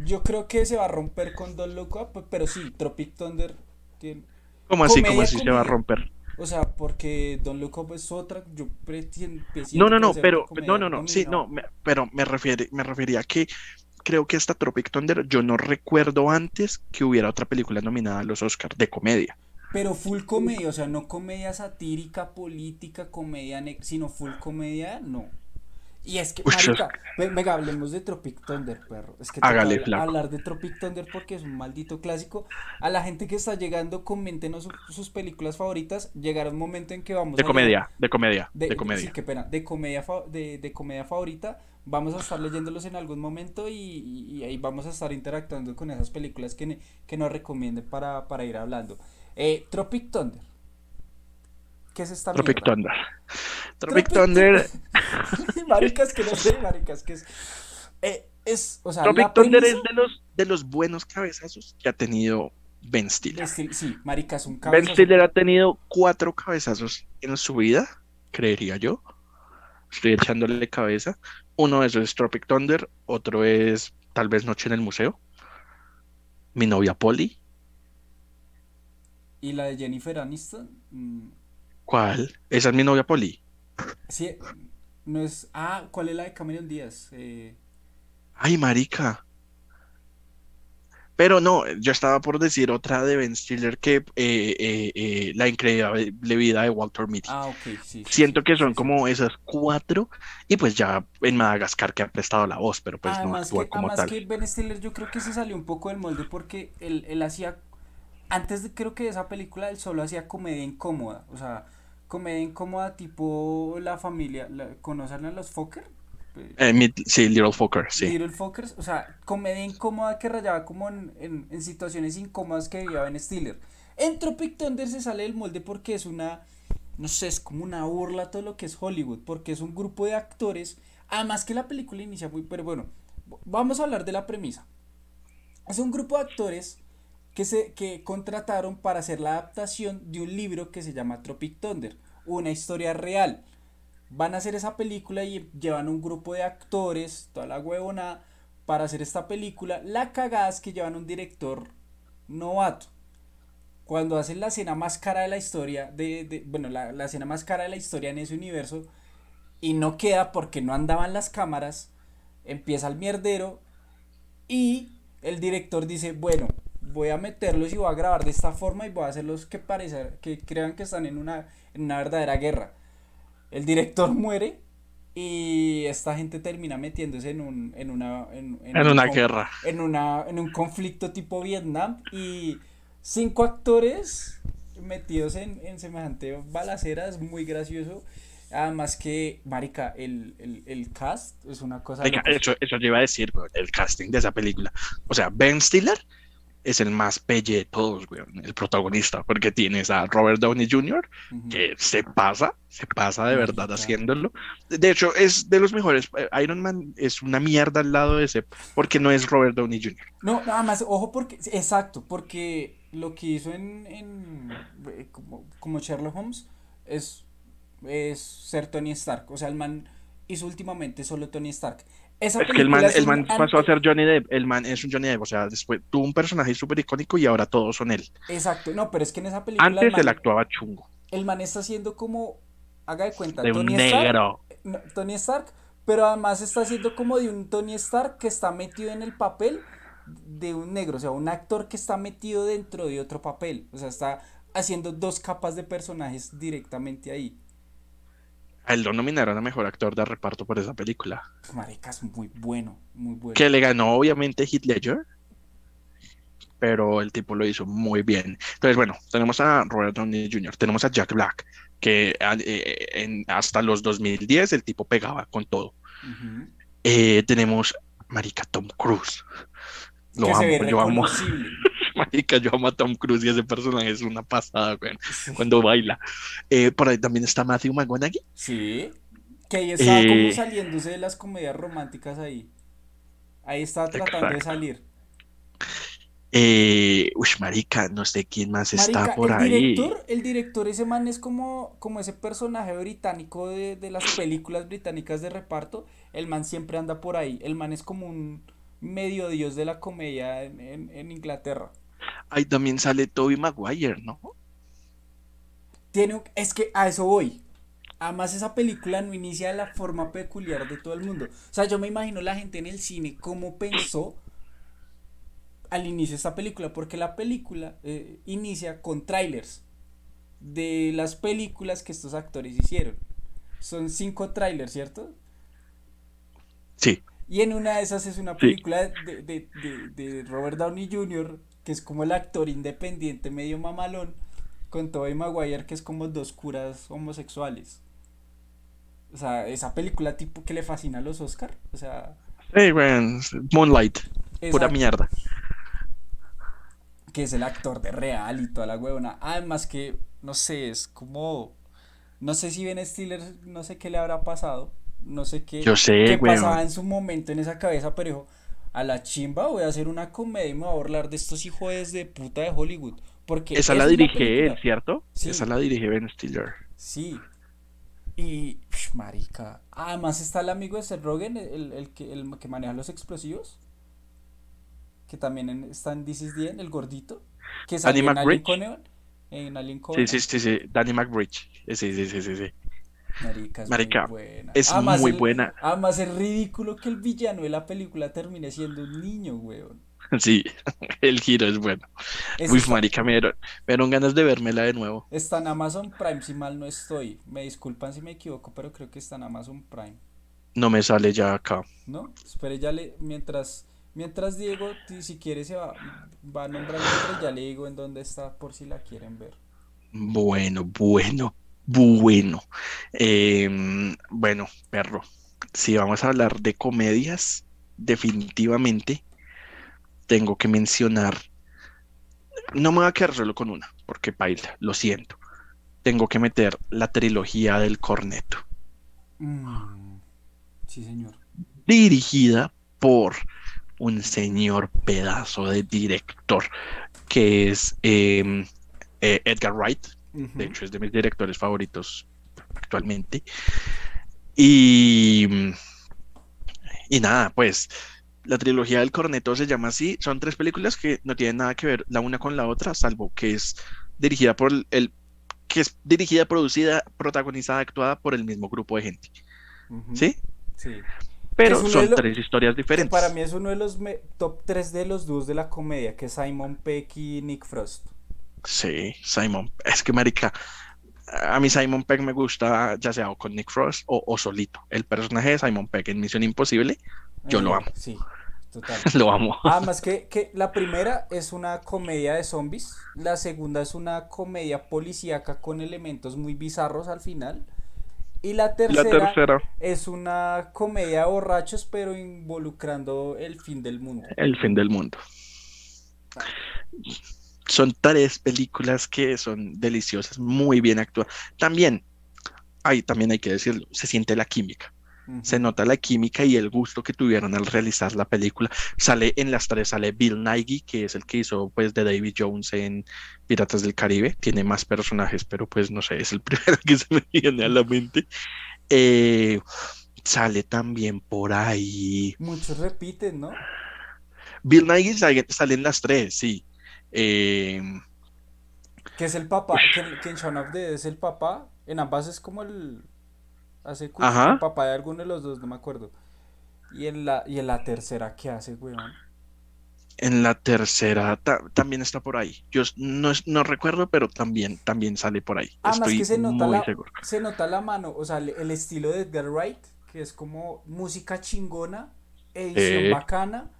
Yo creo que se va a romper con Don't Look Up, pero sí, Tropic Thunder tiene. ¿Cómo así? Comedia, ¿Cómo así se va a romper? O sea, porque Don't Look Up es otra. Yo pretien- No, no, no, pero, no, no, no, sí, no, me- pero me refiere, me refería a que creo que hasta Tropic Thunder yo no recuerdo antes que hubiera otra película nominada a los Oscar de comedia. Pero full comedia, o sea, no comedia satírica, política, comedia, sino full comedia, no. Y es que, marica, ve- venga, hablemos de Tropic Thunder, perro. Es que Hágale, flaco. hablar de Tropic Thunder porque es un maldito clásico. A la gente que está llegando, coméntenos su- sus películas favoritas. Llegará un momento en que vamos De a comedia, de comedia, de, de comedia. sí, qué pena, de comedia, fa- de, de comedia favorita. Vamos a estar leyéndolos en algún momento y, y- y ahí vamos a estar interactuando con esas películas que, que nos recomienden para, para ir hablando. Eh, Tropic Thunder. ¿Qué es esta Tropic mierda? Thunder. [LAUGHS] Tropic Tropic Thunder, [LAUGHS] maricas que no sé, maricas que es. Eh, es, o sea, Tropic Thunder es de los, de los buenos cabezazos que ha tenido Ben Stiller. Stil- sí, maricas, un Ben cabezazo. Stiller ha tenido cuatro cabezazos en su vida, creería yo. Estoy echándole cabeza. Uno de esos es Tropic Thunder, otro es tal vez Noche en el Museo. Mi novia Polly. Y la de Jennifer Aniston. mm, ¿Cuál? Esa es mi novia Poli. Sí, no es. Ah, ¿cuál es la de Cameron Díaz? Eh, Ay, marica. Pero no, yo estaba por decir otra de Ben Stiller que eh, eh, La increíble vida de Walter Mitty. ah, ok, sí, Siento sí, que son sí. como esas cuatro y pues ya en Madagascar que ha prestado la voz, pero pues no Además actúa que, como además tal. que Ben Stiller yo creo que se salió un poco del molde porque él, él hacía, antes de creo que de esa película, él solo hacía comedia incómoda, o sea, comedia incómoda tipo la familia, la- ¿conocen a los Fokker? Eh, mi- sí, Little Fucker, sí. Little Fockers, o sea, comedia incómoda que rayaba como en, en, en situaciones incómodas que vivía Ben Stiller. En Tropic Thunder se sale del molde porque es una, no sé, es como una burla a todo lo que es Hollywood, porque es un grupo de actores, además que la película inicia muy, pero bueno, vamos a hablar de la premisa. Es un grupo de actores que se que contrataron para hacer la adaptación de un libro que se llama Tropic Thunder, una historia real. Van a hacer esa película y llevan un grupo de actores, toda la huevona, para hacer esta película. La cagada es que llevan un director novato. Cuando hacen la escena más cara de la historia, de, de- bueno, la, la escena más cara de la historia en ese universo, y no queda porque no andaban las cámaras, empieza el mierdero y el director dice, bueno, voy a meterlos y voy a grabar de esta forma y voy a hacerlos que parecer, que crean que están en una, en una verdadera guerra. El director [LAUGHS] muere y esta gente termina metiéndose en un, en una, en, en En un una guerra. en una, en un conflicto tipo Vietnam y cinco actores metidos en, en semejante balacera es muy gracioso. Además que, marica, el, el, el cast es una cosa loca. eso, eso yo iba a decir, el casting de esa película. O sea, Ben Stiller es el más pelle de todos, weón, el protagonista, porque tienes a Robert Downey Jr., que se pasa, se pasa de verdad haciéndolo. De hecho, es de los mejores. Eh, Iron Man es una mierda al lado de ese, porque no es Robert Downey Jr. No, nada más, ojo porque, exacto, porque lo que hizo en, en eh, como, como Sherlock Holmes es, es ser Tony Stark, o sea, el man hizo últimamente solo Tony Stark. Esa Es que el man, el un pasó a ser Johnny Depp, el man es un Johnny Depp, o sea, después tuvo un personaje súper icónico y ahora todos son él. Exacto, no, pero es que en esa película el Antes él man, actuaba chungo, el man está haciendo como, haga de cuenta, de un Tony Stark, negro. no, Tony Stark, pero además está haciendo como de un Tony Stark que está metido en el papel de un negro, o sea, un actor que está metido dentro de otro papel, o sea, está haciendo dos capas de personajes directamente ahí. A él lo nominaron a mejor actor de reparto por esa película. Marica, es muy bueno, muy bueno. Que le ganó obviamente Heath Ledger, pero el tipo lo hizo muy bien. Entonces, bueno, tenemos a Robert Downey Jr., tenemos a Jack Black, que ah, eh, en- hasta los 2010 el tipo pegaba con todo. Ujú. Eh, tenemos Marica Tom Cruise. Lo Que se ve amo, yo amo. [LAUGHS] [LAUGHS] Marica, yo amo a Tom Cruise y ese personaje es una pasada, güey, cuando baila. Eh, por ahí también está Matthew McConaughey. Sí, que ahí estaba como Eh, saliéndose de las comedias románticas ahí. Ahí estaba tratando de salir. Eh, uy, Marica, no sé quién más está por el ahí. director, el director, ese man es como, como ese personaje británico de, de las películas británicas de reparto. El man siempre anda por ahí. El man es como un medio dios de la comedia en, en- en Inglaterra. Ahí también sale Tobey Maguire, ¿no? Tiene, un- es que a eso voy. Además, esa película no inicia de la forma peculiar de todo el mundo. O sea, yo me imagino la gente en el cine cómo pensó al inicio de esta película, porque la película eh, inicia con trailers de las películas que estos actores hicieron. Son cinco trailers, ¿cierto? Sí. Y en una de esas es una Sí. película de, de- de- de Robert Downey Jr., que es como el actor independiente medio mamalón, con Tobey Maguire, que es como dos curas homosexuales. O sea, esa película tipo que le fascina a los Oscar. O sea, Hey, man, Moonlight, pura mierda. que es el actor de real y toda la huevona. Además que, no sé, es como... No sé si Ben Stiller, no sé qué le habrá pasado. No sé qué, Yo sé, qué weón. pasaba en su momento en esa cabeza, pero dijo, a la chimba voy a hacer una comedia y me voy a burlar de estos hijos de puta de Hollywood. Porque Esa la es dirige película. él, ¿cierto? Sí. Esa la dirige Ben Stiller. Sí. Y, psh, marica. Además está el amigo de Seth Rogen, el, el que, el que maneja los explosivos. Que también en- está en This Is the End, el gordito. Que salió Andy en Alien. Covenant. en Alien Sí, Covenant. sí, sí, sí. Danny McBride. Sí, sí, sí, sí, sí. Marica, es Marica, muy buena. es Además, muy el- buena. Además, es ridículo que el villano de la película termine siendo un niño, weón. [LAUGHS] Sí, el giro es bueno. Esa Uy, marica, me dieron, me dieron ganas de vérmela de nuevo. está en Amazon Prime, si mal no estoy. Me disculpan si me equivoco, pero creo que está en Amazon Prime. No me sale ya acá. ¿No? Espere, ya le. Mientras. Mientras Diego, si quiere, se va, va a nombrar ya le digo en dónde está por si la quieren ver. Bueno, bueno, bueno. Em, bueno, perro. Si vamos a hablar de comedias, definitivamente tengo que mencionar. No me voy a quedar solo con una, porque paila, lo siento. Tengo que meter la trilogía del Corneto, Mm, sí, señor. dirigida por un señor pedazo de director que es em, eh, Edgar Wright. De hecho, es de mis directores favoritos actualmente. Y, y nada, pues la trilogía del Corneto se llama así. Son tres películas que no tienen nada que ver la una con la otra, salvo que es dirigida por el, que es dirigida, producida, protagonizada, actuada por el mismo grupo de gente. ¿Sí? Sí. Pero es uno de son lo- tres historias Que diferentes. para mí es uno de los me- top 3 de los dúos de la comedia, que es Simon Peck y Nick Frost. Sí, Simon. Es que, marica, a mí Simon Pegg me gusta, ya sea o con Nick Frost o, o solito. El personaje de Simon Pegg en Misión Imposible, yo lo Eh, amo. Sí, total. [LAUGHS] Lo amo. Además que, que la primera es una comedia de zombies, la segunda es una comedia policíaca con elementos muy bizarros al final, y la La tercera tercera, es una comedia de borrachos pero involucrando el fin del mundo. El fin del mundo. Son tres películas que son deliciosas, muy bien actuadas. También, hay, también hay que decirlo, se siente la química. Se nota la química y el gusto que tuvieron al realizar la película. Sale en las tres, sale Bill Nighy, que es el que hizo pues de David Jones en Piratas del Caribe. Tiene más personajes, pero pues no sé, es el [LAUGHS] primero que se me viene a la mente. Eh, sale también por ahí. Muchos repiten, ¿no? Bill Nighy sale, sale en las tres, sí. Eh, Que es el papá, que, que en Shaun of the Dead es el papá, en ambas es como el, hace el papá de alguno de los dos, no me acuerdo. Y en la, y en la tercera, ¿qué hace, weón? en la tercera ta- también está por ahí. Yo no, no recuerdo, pero también, también sale por ahí. Además Estoy que se nota muy la, seguro. se nota la mano, o sea, el, el estilo de Edgar Wright, que es como música chingona, edición Eh, bacana,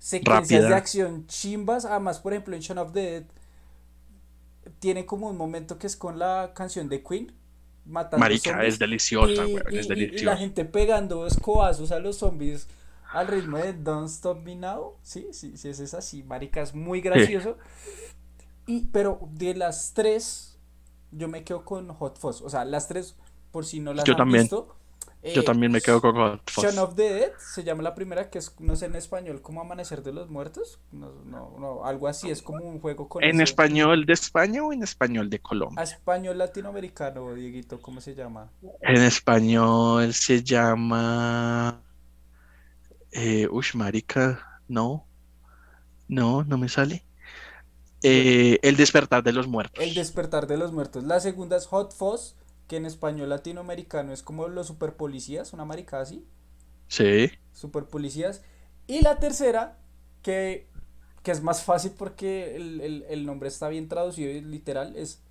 secuencias de acción chimbas. Además, por ejemplo, en Shaun of the Dead tiene como un momento que es con la canción de Queen, matando Marica, zombies. es deliciosa, Y, weón, y- es y- y la gente pegando escobazos a los zombies al ritmo de Don't Stop Me Now. Sí, sí, sí, es así, marica, es muy gracioso. Y, pero de las tres, yo me quedo con Hot Fuzz. O sea, las tres, por si no las Yo han también. visto. Yo eh, también me quedo con Hot Fuzz. Shaun of the Dead se llama la primera, que es, no sé en español, como Amanecer de los Muertos. No, no, no, algo así, es como un juego con ¿En ese- español de España o en español de Colombia? A español latinoamericano, Dieguito, ¿cómo se llama? En español se llama... Eh, ush, marica, no. No, no me sale. Eh, El despertar de los muertos. El despertar de los muertos. La segunda es Hot Fuzz, que en español latinoamericano es como los super policías, una marica así. Sí. Super policías. Y la tercera, que, que es más fácil porque el, el- el nombre está bien traducido y literal, es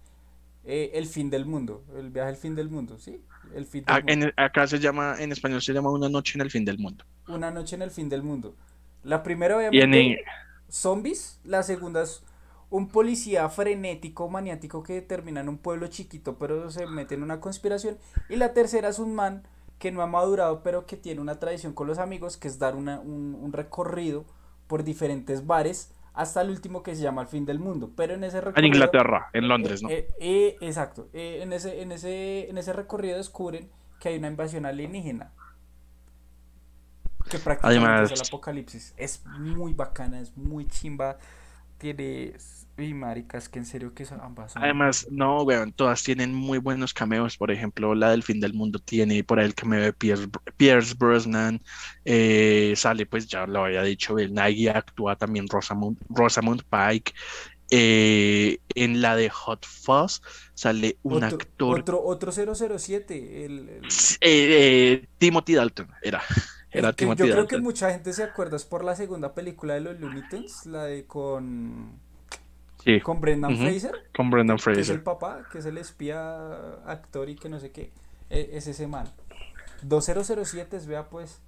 eh, El fin del mundo. El viaje al fin del mundo, ¿sí? El fin del A- mundo. en- acá se llama, en español se llama Una noche en el fin del mundo. Una noche en el fin del mundo. La primera, Y en, obviamente, zombies. La segunda es un policía frenético, maniático que termina en un pueblo chiquito, pero se mete en una conspiración. Y la tercera es un man que no ha madurado, pero que tiene una tradición con los amigos, que es dar una- un, un recorrido por diferentes bares hasta el último que se llama el fin del mundo. Pero en ese en recorrido... Inglaterra, en Londres, ¿no? Eh, eh, exacto. Eh, en ese, en ese, en ese recorrido descubren que hay una invasión alienígena. Que prácticamente Además- es el apocalipsis. Es muy bacana, es muy chimba. Tiene. Y maricas, que en serio que son ambas. son- Además, no, weón, todas tienen muy buenos cameos. Por ejemplo, la del fin del mundo tiene por ahí el cameo de Pierce, Pierce Brosnan. eh, sale, pues ya lo había dicho, Bill Nighy actúa también Rosamund, Rosamund Pike. Eh, en la de Hot Fuzz sale un Otro, actor, otro, otro 007. El, el- eh, Timothy Dalton, era, era que yo Timothy creo que mucha gente se acuerda es por la segunda película de los Looney Tunes, la de con, Sí, con Brendan Fraser, con Brendan que es el Fraser. papá, que es el espía actor y que no sé qué. E- Es ese man. 2007, vea pues.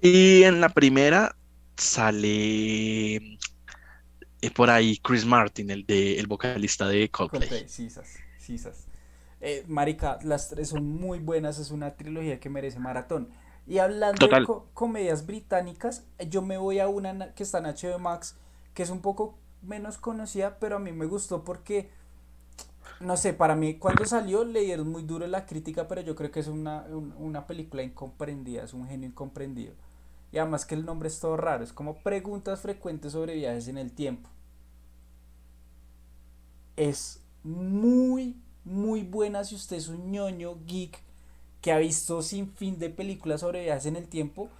Y en la primera sale eh, por ahí Chris Martin, el de el vocalista de Coldplay. Coldplay, sisas, sisas. Eh, marica, las tres son muy buenas, es una trilogía que merece maratón. Y hablando de co- comedias británicas, yo me voy a una na- que está en HBO Max, que es un poco menos conocida, pero a mí me gustó porque, no sé, para mí cuando salió le dieron muy duro la crítica, pero yo creo que es una, un- una película incomprendida, es un genio incomprendido. Y además que el nombre es todo raro, es como preguntas frecuentes sobre viajes en el tiempo. Es muy, muy buena si usted es un ñoño geek que ha visto sin fin de películas sobre viajes en el tiempo.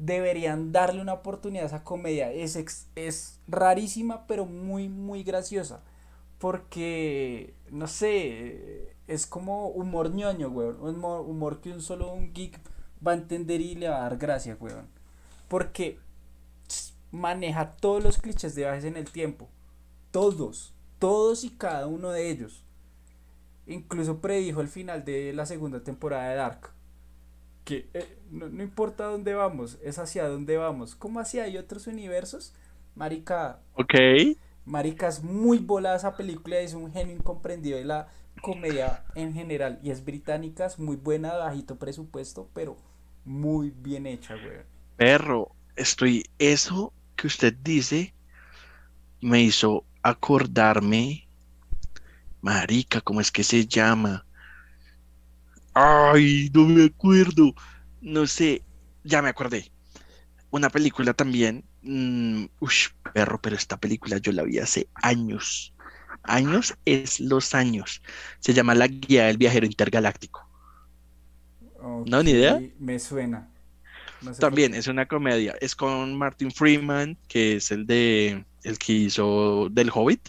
Deberían darle una oportunidad a esa comedia. Es, es rarísima, pero muy, muy graciosa. Porque, no sé, es como humor ñoño, weón. Un Humor, humor que un solo un geek va a entender y le va a dar gracia, weón. Porque maneja todos los clichés de viajes en el tiempo. Todos, todos y cada uno de ellos. Incluso predijo el final de la segunda temporada de Dark. Que eh, no, no importa dónde vamos, es hacia dónde vamos. Como hacia hay otros universos. Marica, Ok, Marica es muy volada esa película, es un genio incomprendido de la comedia en general. Y es británica, es muy buena, bajito presupuesto, pero muy bien hecha, weón. perro, estoy, eso que usted dice me hizo acordarme, marica, ¿cómo es que se llama? Ay, no me acuerdo. No sé, ya me acordé. Una película también. mm, ush, perro, pero esta película yo la vi hace años. Años es los años. Se llama La Guía del Viajero Intergaláctico. ¿No, ni idea? Me suena. No sé por También es una comedia. Es con Martin Freeman, que es el de el que hizo del Hobbit.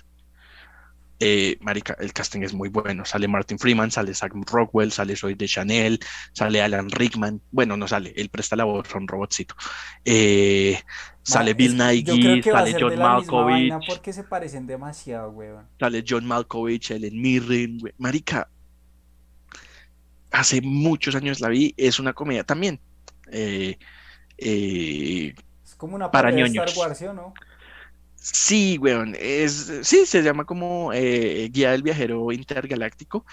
Eh, marica, el casting es muy bueno. Sale Martin Freeman, sale Sam Rockwell, sale Zoe de Chanel, sale Alan Rickman. Bueno, no sale, él presta la voz a un robotcito. Eh, sale Bill Nighy, sale John Malkovich, porque se parecen demasiado, weón. sale John Malkovich, Ellen Mirren. güey. Marica, hace muchos años la vi. Es una comedia también. Eh, eh, Es como una Para de Star. Wars, ¿sí o no? Sí, weón, es, sí, se llama como eh, Guía del Viajero Intergaláctico,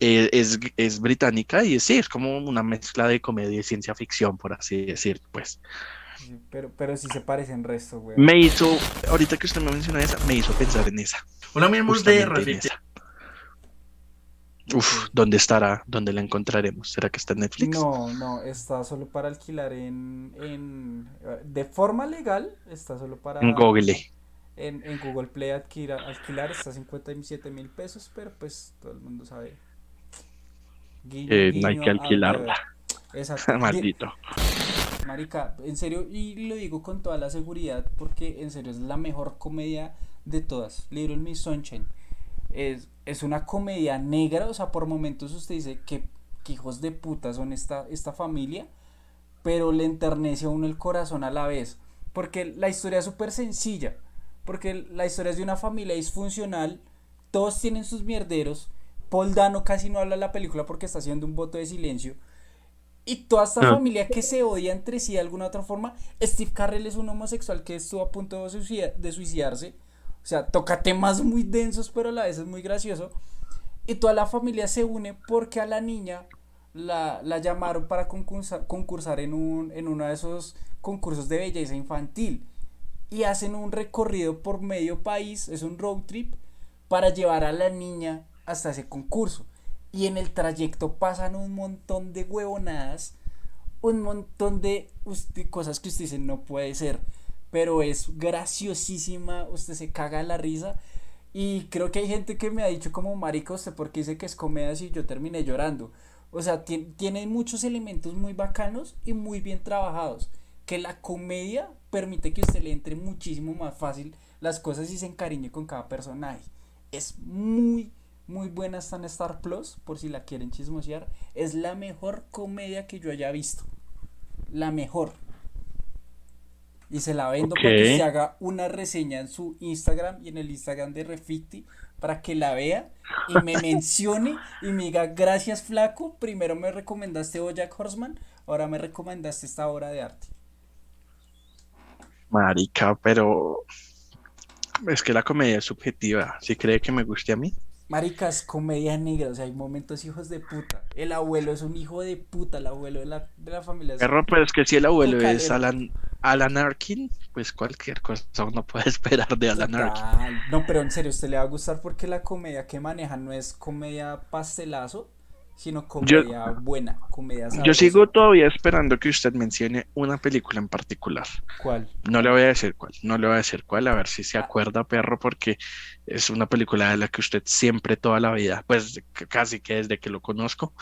eh, es, es británica y sí, es como una mezcla de comedia y ciencia ficción, por así decir, pues. Pero, pero sí se parecen resto, weón. Me hizo, ahorita que usted me menciona esa, me hizo pensar en esa, Hola, mi amor de. Uf, ¿dónde estará? ¿Dónde la encontraremos? ¿Será que está en Netflix? No, no, está solo para alquilar en, en de forma legal, está solo para En Google. En, en Google Play adquirir, alquilar, está 57 mil pesos, pero pues todo el mundo sabe. Guiño, Eh, no hay que a alquilarla. Exacto. Di- [LAUGHS] Maldito. Marica, en serio, y lo digo con toda la seguridad, porque en serio es la mejor comedia de todas. Little Miss Sunshine. Es, es una comedia negra, o sea, por momentos usted dice que, que hijos de puta son esta, esta familia, pero le enternece a uno el corazón a la vez. Porque la historia es súper sencilla. Porque la historia es de una familia disfuncional. Todos tienen sus mierderos. Paul Dano casi no habla en la película porque está haciendo un voto de silencio. Y toda esta Ah. familia que se odia entre sí de alguna otra forma. Steve Carrell es un homosexual que estuvo a punto de, suicida- de suicidarse. O sea, toca temas muy densos, pero a la vez es muy gracioso. Y toda la familia se une porque a la niña la, la llamaron para concursar, concursar en, un, en uno de esos concursos de belleza infantil. Y hacen un recorrido por medio país, es un road trip, para llevar a la niña hasta ese concurso. Y en el trayecto pasan un montón de huevonadas, un montón de cosas que usted dice no puede ser, pero es graciosísima, usted se caga la risa. Y creo que hay gente que me ha dicho como marica usted porque dice que es comedia y yo terminé llorando. O sea, tien- tiene muchos elementos muy bacanos y muy bien trabajados. Que la comedia permite que usted le entre muchísimo más fácil las cosas y se encariñe con cada personaje. Es muy, muy buena, está en Star Plus, por si la quieren chismosear. Es la mejor comedia que yo haya visto. La mejor. Y se la vendo para que se haga una reseña en su Instagram y en el Instagram de Refiti para que la vea y me [LAUGHS] mencione y me diga gracias flaco, primero me recomendaste Bojack Horseman, ahora me recomendaste esta obra de arte. Marica, pero es que la comedia es subjetiva. Si cree que me guste a mí, Maricas, comedia negra, o sea, hay momentos hijos de puta. El abuelo es un hijo de puta, el abuelo de la, de la familia. perro, pero es que si el abuelo es. Alan, Alan Arkin, pues cualquier cosa uno puede [LAUGHS] esperar de Alan Arkin. No, pero en serio, usted le va a gustar porque la comedia que maneja no es comedia pastelazo, sino comedia buena, comedia Yo sabrosa. sigo todavía esperando que usted mencione una película en particular. ¿Cuál? No le voy a decir cuál, no le voy a decir cuál, a ver si se acuerda, perro, porque es una película de la que usted siempre toda la vida, pues casi que desde que lo conozco,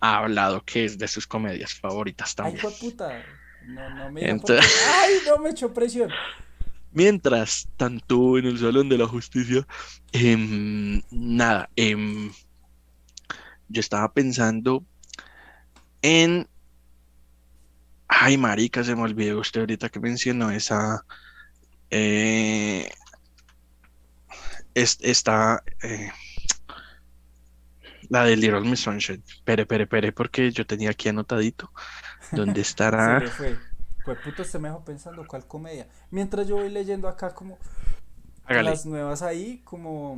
ha hablado que es de sus comedias favoritas Ay, también. fue puta. No, no me Entonces- Ay, no me echó presión. [LAUGHS] Mientras tanto, en el Salón de la Justicia, em, nada, em, yo estaba pensando en... Ay, marica, se me olvidó usted ahorita que mencionó esa... eh, es- esta... eh, la de Little Miss Sunshine. Pere, pere, pere, porque yo tenía aquí anotadito. ¿Dónde [LAUGHS] Se estará? le fue. Puto, usted me dejó pensando cuál comedia. Mientras yo voy leyendo acá como Hágale. las nuevas ahí, como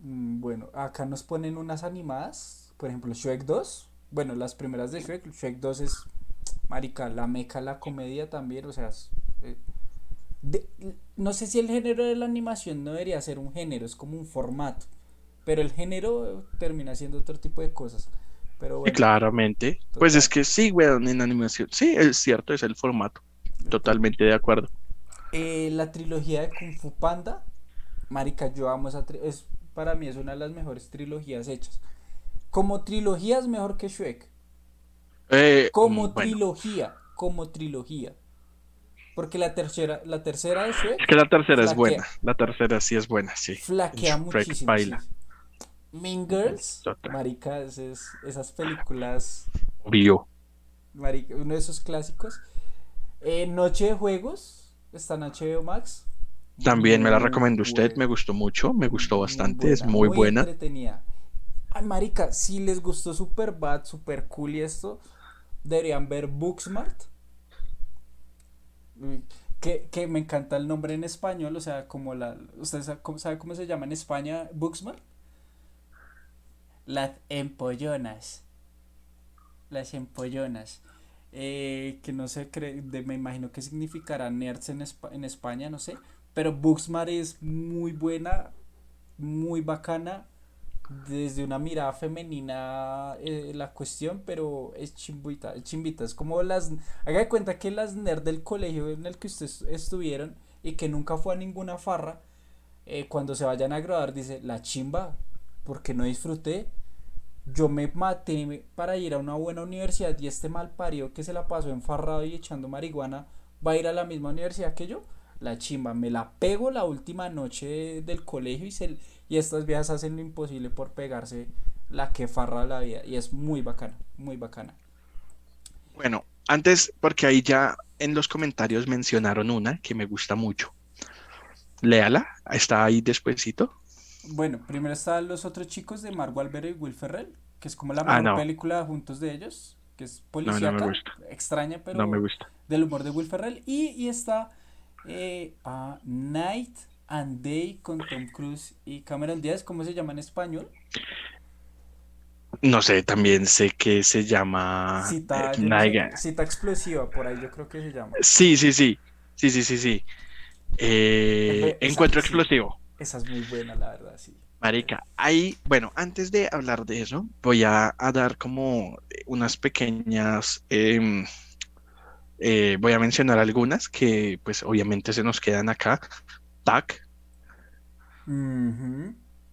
mm, bueno, acá nos ponen unas animadas, por ejemplo, Shrek 2. Bueno, las primeras de Shrek, Shrek 2 es marica, la meca, la comedia también, o sea, es, eh, de- no sé si el género de la animación no debería ser un género, es como un formato, pero el género termina siendo otro tipo de cosas. Pero claramente. Pues es que sí, weón, en animación. Sí, es cierto, es el formato. Totalmente de acuerdo. Eh, la trilogía de Kung Fu Panda, marica, yo amo esa es para mí es una de las mejores trilogías hechas. Como trilogía es mejor que Shrek. Eh, Como mm, bueno, trilogía, como trilogía. Porque la tercera, la tercera de Shrek es que la tercera es buena. La tercera sí es buena, sí. flaquea Shrek muchísimo. baila. sí. Mean Girls, marica, es- es- esas películas, Obvio. marica, uno de esos clásicos. Eh, Noche de Juegos, está en HBO Max. También me la Muy recomendó usted, buena. me gustó mucho, me gustó Muy bastante, es buena, muy buena. entretenida. Ay, marica, si les gustó Superbad, Super Cool y esto, deberían ver Booksmart. Mm, Que, que me encanta el nombre en español, o sea, como la... ¿Usted sabe cómo, se llama en España Booksmart? Las empollonas. Las empollonas. Eh, que no sé, me imagino que significará nerds en, en España, no sé. Pero Booksmart es muy buena, muy bacana, desde una mirada femenina eh, la cuestión, pero es chimbita, es chimbita, es como las, haga de cuenta que las nerds del colegio en el que ustedes estuvieron y que nunca fue a ninguna farra, eh, cuando se vayan a graduar dice, la chimba, porque no disfruté, yo me maté para ir a una buena universidad y este mal parido que se la pasó enfarrado y echando marihuana va a ir a la misma universidad que yo. La chimba, me la pego la última noche de- del colegio y, se, y estas viejas hacen lo imposible por pegarse la que farra de la vida. Y es muy bacana, muy bacana. Bueno, antes, porque ahí ya en los comentarios mencionaron una que me gusta mucho. Léala, está ahí despuesito. Bueno, primero están los otros chicos de Mark Wahlberg y Will Ferrell, que es como la Ah, mejor no. película juntos de ellos, que es no me policíaca, gusta. extraña, pero No me gusta. del humor de Will Ferrell. Y, y está eh, ah, Night and Day con Tom Cruise y Cameron Díaz, ¿cómo se llama en español? No sé, también sé que se llama Cita, eh, no cita explosiva, por ahí yo creo que se llama. Sí, sí, sí. Sí, sí, sí, sí. Eh, Esa- encuentro sí. explosivo. Esa es muy buena, la verdad, sí. Marica, ahí, bueno, antes de hablar de eso, voy a, a dar como unas pequeñas, em, eh, voy a mencionar algunas que pues obviamente se nos quedan acá. TAC,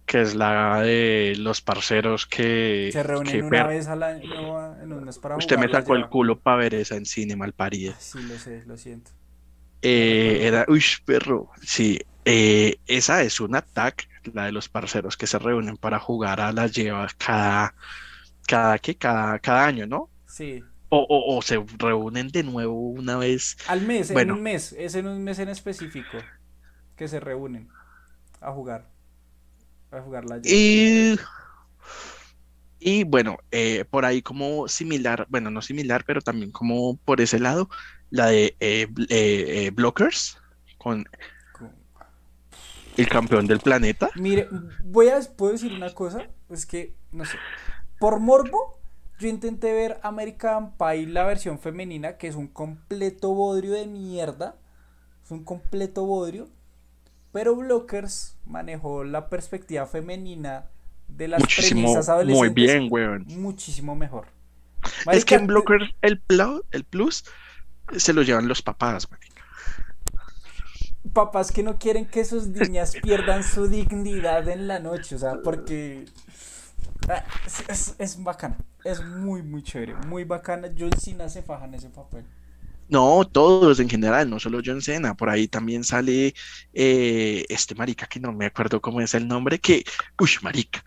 que es la de los parceros que, Se reúnen que una per- vez al año en un mes para usted me sacó el culo para ver esa en cine malparida. Ay, Sí, lo sé, lo siento. Eh, era, uy, perro, sí, Eh, esa es un attack, la de los parceros que se reúnen para jugar a la lleva cada, cada, ¿qué? Cada, cada año, ¿no? Sí. O, o- o se reúnen de nuevo una vez. Al mes, en Bueno, un mes, es en un mes en específico que se reúnen a jugar, a jugar la y, y bueno, eh, por ahí como similar, bueno, no similar, pero también como por ese lado, la de eh, eh, Blockers con Co- el campeón del planeta. Mire, voy a, puedo decir una cosa, es que, no sé, por morbo, yo intenté ver American Pie, la versión femenina, que es un completo bodrio de mierda, es un completo bodrio, pero Blockers manejó la perspectiva femenina de las Muchísimo, premisas muy adolescentes bien, weón. muchísimo mejor. Es que en Blockers el, el plus se lo llevan los papás, marica. papás que no quieren que sus niñas [LAUGHS] pierdan su dignidad en la noche, o sea, porque ah, es, es, es bacana, es muy, muy chévere, muy bacana. John Cena se faja en ese papel. No, todos en general, no solo John Cena, por ahí también sale eh, este marica que no me acuerdo cómo es el nombre, que, uy, marica,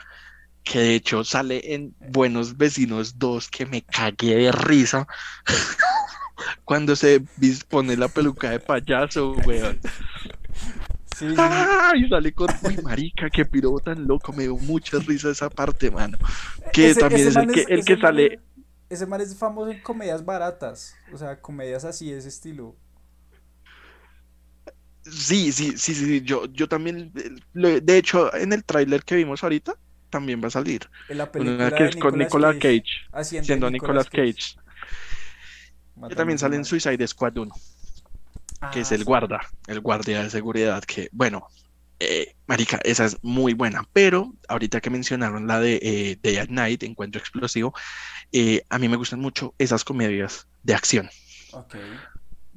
que de hecho sale en Buenos Vecinos 2, que me cagué de risa [LAUGHS] cuando se vis- pone la peluca de payaso, weón. Sí, sí, ¡Ah! Y sale con, uy, marica, qué piro tan loco, me dio mucha risa esa parte, mano. Que Ese- también ese es el que, el que sale, Ese man es famoso en comedias baratas, o sea, comedias así de ese estilo. Sí, sí, sí, sí, yo, yo también, eh, de hecho, en el tráiler que vimos ahorita, también va a salir. En la película que de es con Nicolas Cage, Cage, siendo Nicolas Nicolas Cage. Que también sale en. Suicide Squad 1, que es Ah, el guarda, el guardia de seguridad, que, bueno, eh, marica, esa es muy buena, pero ahorita que mencionaron la de eh, Day at Night, Encuentro Explosivo, eh, a mí me gustan mucho esas comedias de acción. Ok.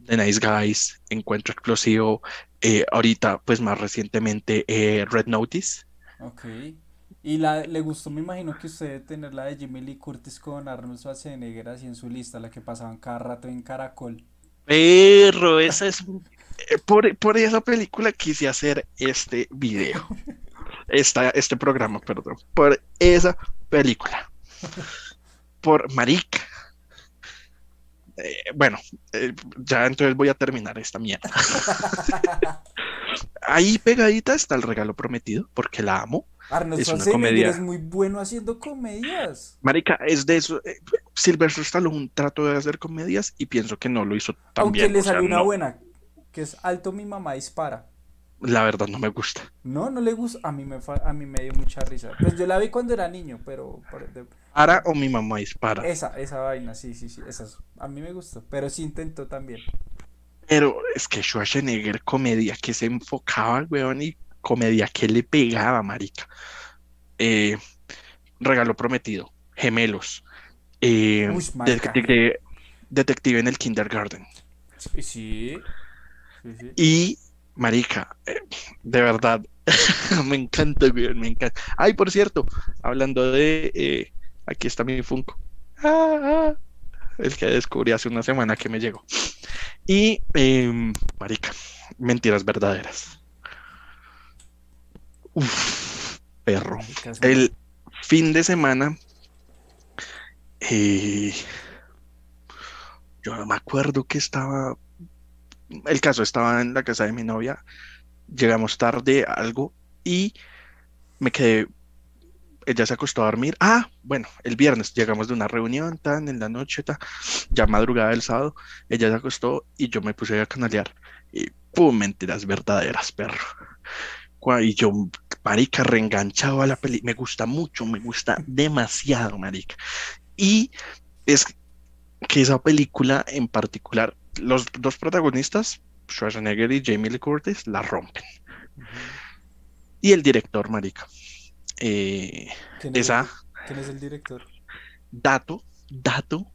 The Nice Guys, Encuentro Explosivo, eh, ahorita, pues más recientemente, eh, Red Notice. Ok. Y la, le gustó, me imagino que usted tener la de Jimmy Lee Curtis con Arnold Schwarzenegger así en su lista, la que pasaban cada rato en Caracol. Perro, esa es. Eh, Por, por esa película quise hacer este video. Esta, este programa, perdón. Por esa película. Por Marica. Eh, bueno, eh, ya entonces voy a terminar esta mierda. [LAUGHS] Ahí pegadita está el regalo prometido, porque la amo. Arnold Es una comedia. es muy bueno haciendo comedias. Marica, es de eso. eh, Sylvester Stallone trató de hacer comedias y pienso que no lo hizo tan Aunque bien. le o sea, salió una no, buena, que es Alto mi mamá dispara. la verdad no me gusta. No, no le gusta. A mí me, a mí me dio mucha risa. Pues yo la vi cuando era niño, pero por- de- Ara o mi mamá dispara. esa, esa vaina, sí, sí, sí. Esa es- a mí me gustó, pero sí intentó también. Pero es que Schwarzenegger, comedia que se enfocaba, weón, y comedia que le pegaba, marica. Eh, Regalo prometido, Gemelos, eh, Uy, detective, detective en el kindergarten. Sí, Y, marica, eh, de verdad, [LAUGHS] me encanta, weón, me encanta. Ay, por cierto, hablando de, eh, aquí está mi Funko. Ah, ah, el que descubrí hace una semana que me llegó. Y, em, marica, mentiras verdaderas. Uf, perro. El fin de semana, eh, yo no me acuerdo que estaba, el caso estaba en la casa de mi novia, llegamos tarde, algo, y me quedé, ella se acostó a dormir. Ah, bueno, el viernes llegamos de una reunión, tan en la noche, ta, ya madrugada del sábado, ella se acostó y yo me puse a canalear. Y pum, mentiras verdaderas, perro. Y yo, marica, reenganchado a la peli, me gusta mucho, me gusta demasiado, marica. Y es que esa película en particular, los dos protagonistas, Schwarzenegger y Jamie Lee Curtis, la rompen. Y el director, marica. Eh, ¿Quién es esa, el, quién es el director? dato, dato,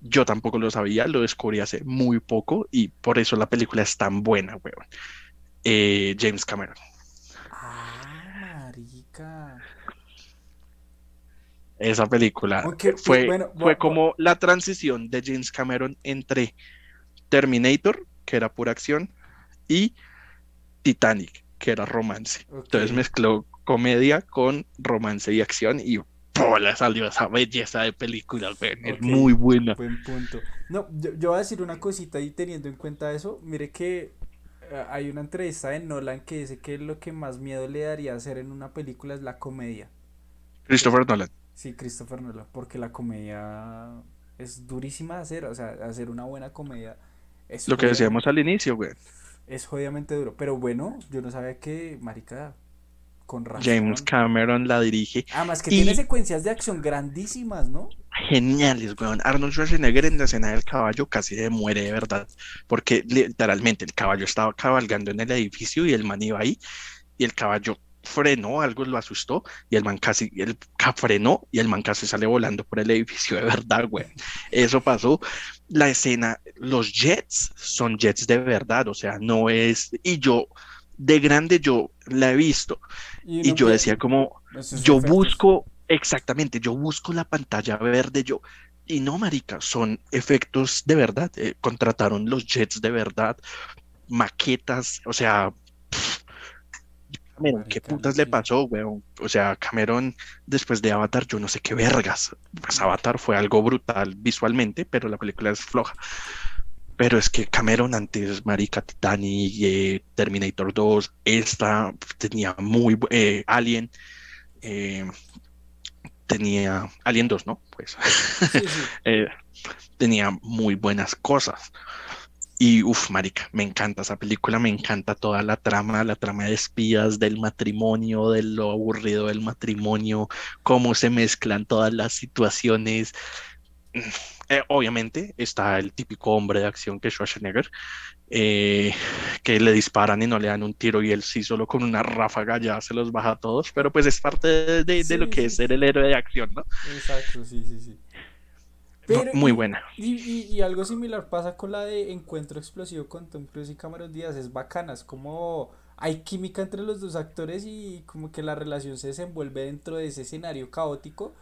yo tampoco lo sabía, lo descubrí hace muy poco y por eso la película es tan buena, weón. Eh, James Cameron. Ah, marica. Esa película Aunque, fue, bueno, fue como la transición de James Cameron entre Terminator, que era pura acción, y Titanic, que era romance. Entonces mezcló comedia con romance y acción y ¡pola! salió esa belleza de película, Es muy buena. Buen punto. No, yo, voy a decir una cosita y teniendo en cuenta eso, mire que eh, hay una entrevista de Nolan que dice que lo que más miedo le daría hacer en una película es la comedia. Christopher Nolan. Sí, Christopher Nolan, porque la comedia es durísima de hacer, o sea, hacer una buena comedia. Es lo que decíamos al inicio, güey. Es jodidamente duro, pero bueno, yo no sabía que, marica, con razón. James Cameron la dirige. Además que tiene secuencias de acción grandísimas, ¿no? Geniales, weón. Arnold Schwarzenegger en la escena del caballo casi se muere de verdad, porque literalmente el caballo estaba cabalgando en el edificio y el man iba ahí y el caballo frenó, algo lo asustó y el man casi, el frenó y el man casi sale volando por el edificio [LAUGHS] de verdad, güey. Eso pasó. La escena, los jets son jets de verdad, o sea, no es, y yo, de grande yo la he visto y, yo decía como, yo busco, exactamente, yo busco la pantalla verde, yo, y no, marica, son efectos de verdad, eh, contrataron los jets de verdad, maquetas, o sea, ¿qué putas le pasó, weón? O sea, Cameron, después de Avatar, yo no sé qué vergas. Pues Avatar fue algo brutal visualmente, pero la película es floja. Pero es que Cameron antes, Marica, Titanic, eh, Terminator 2, esta tenía muy... Eh, Alien, eh, tenía... Alien 2, ¿no? Pues [LAUGHS] [LAUGHS] tenía muy buenas cosas. Y uff, marica, me encanta esa película, me encanta toda la trama, la trama de espías, del matrimonio, de lo aburrido del matrimonio, cómo se mezclan todas las situaciones. Eh, obviamente está el típico hombre de acción que es Schwarzenegger, eh, que le disparan y no le dan un tiro y él sí solo con una ráfaga ya se los baja a todos, pero pues es parte de, lo que es ser el héroe de acción, ¿no? Exacto, sí, sí, sí muy buena. Y, algo similar pasa con la de Encuentro Explosivo con Tom Cruise y Cameron Díaz. Es bacana, es como hay química entre los dos actores y como que la relación se desenvuelve dentro de ese escenario caótico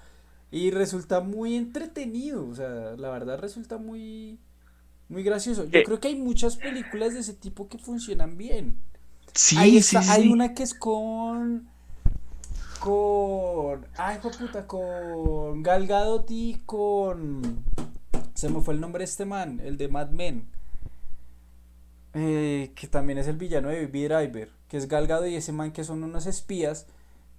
y resulta muy entretenido. O sea, la verdad resulta muy, muy gracioso. Yo eh. creo que hay muchas películas de ese tipo que funcionan bien. Sí, sí, Hay una que es con con. Ay, puta, con Gal Gadot y con. Se me fue el nombre de este man, el de Mad Men. Eh, que también es el villano de Baby Driver. Que es Gal Gadot y ese man que son unos espías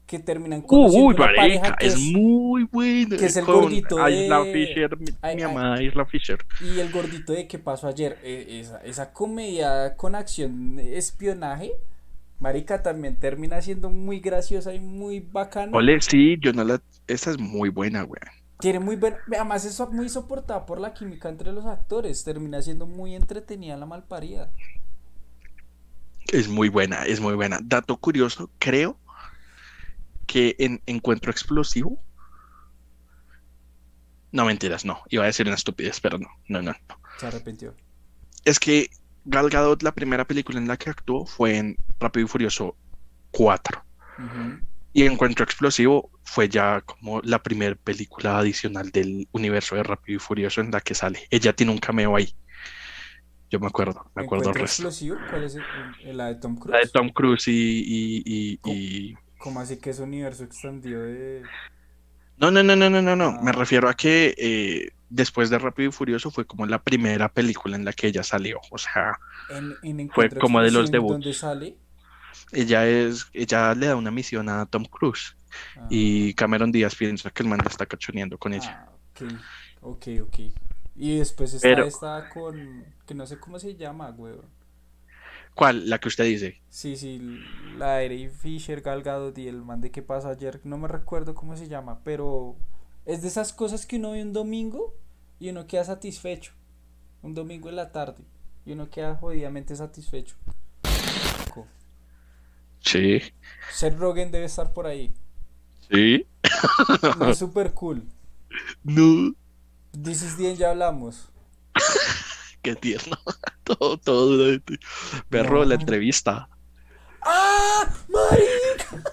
que terminan conociendo Uy, pareja que es, muy bueno. Que es el gordito de Isla Fisher, mi, amada Isla Fisher. Y el gordito de ¿Qué pasó ayer? Eh, esa, esa comedia con acción espionaje Marica también termina siendo muy graciosa y muy bacana. Ole, sí, yo no la. Esta es muy buena, güey. Tiene muy buena. Además, es muy soportada por la química entre los actores. Termina siendo muy entretenida la malparida. Es muy buena, es muy buena. Dato curioso, creo que en Encuentro Explosivo. No mentiras, no. Iba a decir una estupidez, pero no, no, no. no. Se arrepintió. Es que Gal Gadot, la primera película en la que actuó fue en Rápido y Furioso 4. Y Encuentro Explosivo fue ya como la primera película adicional del universo de Rápido y Furioso en la que sale. Ella tiene un cameo ahí. Yo me acuerdo, me acuerdo el resto. explosivo? ¿Cuál es la de Tom Cruise? La de Tom Cruise y... y, ¿Cómo, así que es universo extendido de...? No, no, no, no, no, no, no. Me ah. refiero a que eh, después de Rápido y Furioso fue como la primera película en la que ella salió. O sea, fue como de los debuts. ¿Dónde sale? Ella es, ella le da una misión a Tom Cruise y ah. Cameron Díaz piensa que el man está cachoneando con ella. Ah, ok, ok, ok. Y después está esta con, que no sé cómo se llama, güey. ¿Cuál? La que usted dice. Sí, sí, la de Fisher, Galgado y el man de qué pasa ayer, no me recuerdo cómo se llama, pero es de esas cosas que uno ve un domingo y uno queda satisfecho. Un domingo en la tarde y uno queda jodidamente satisfecho. Sí. Seth Rogen debe estar por ahí. Sí. es [LAUGHS] súper cool. No. This is ya hablamos. [LAUGHS] Qué tierno. [LAUGHS] todo, todo. Perro, la entrevista. ¡Ah! ¡Marica!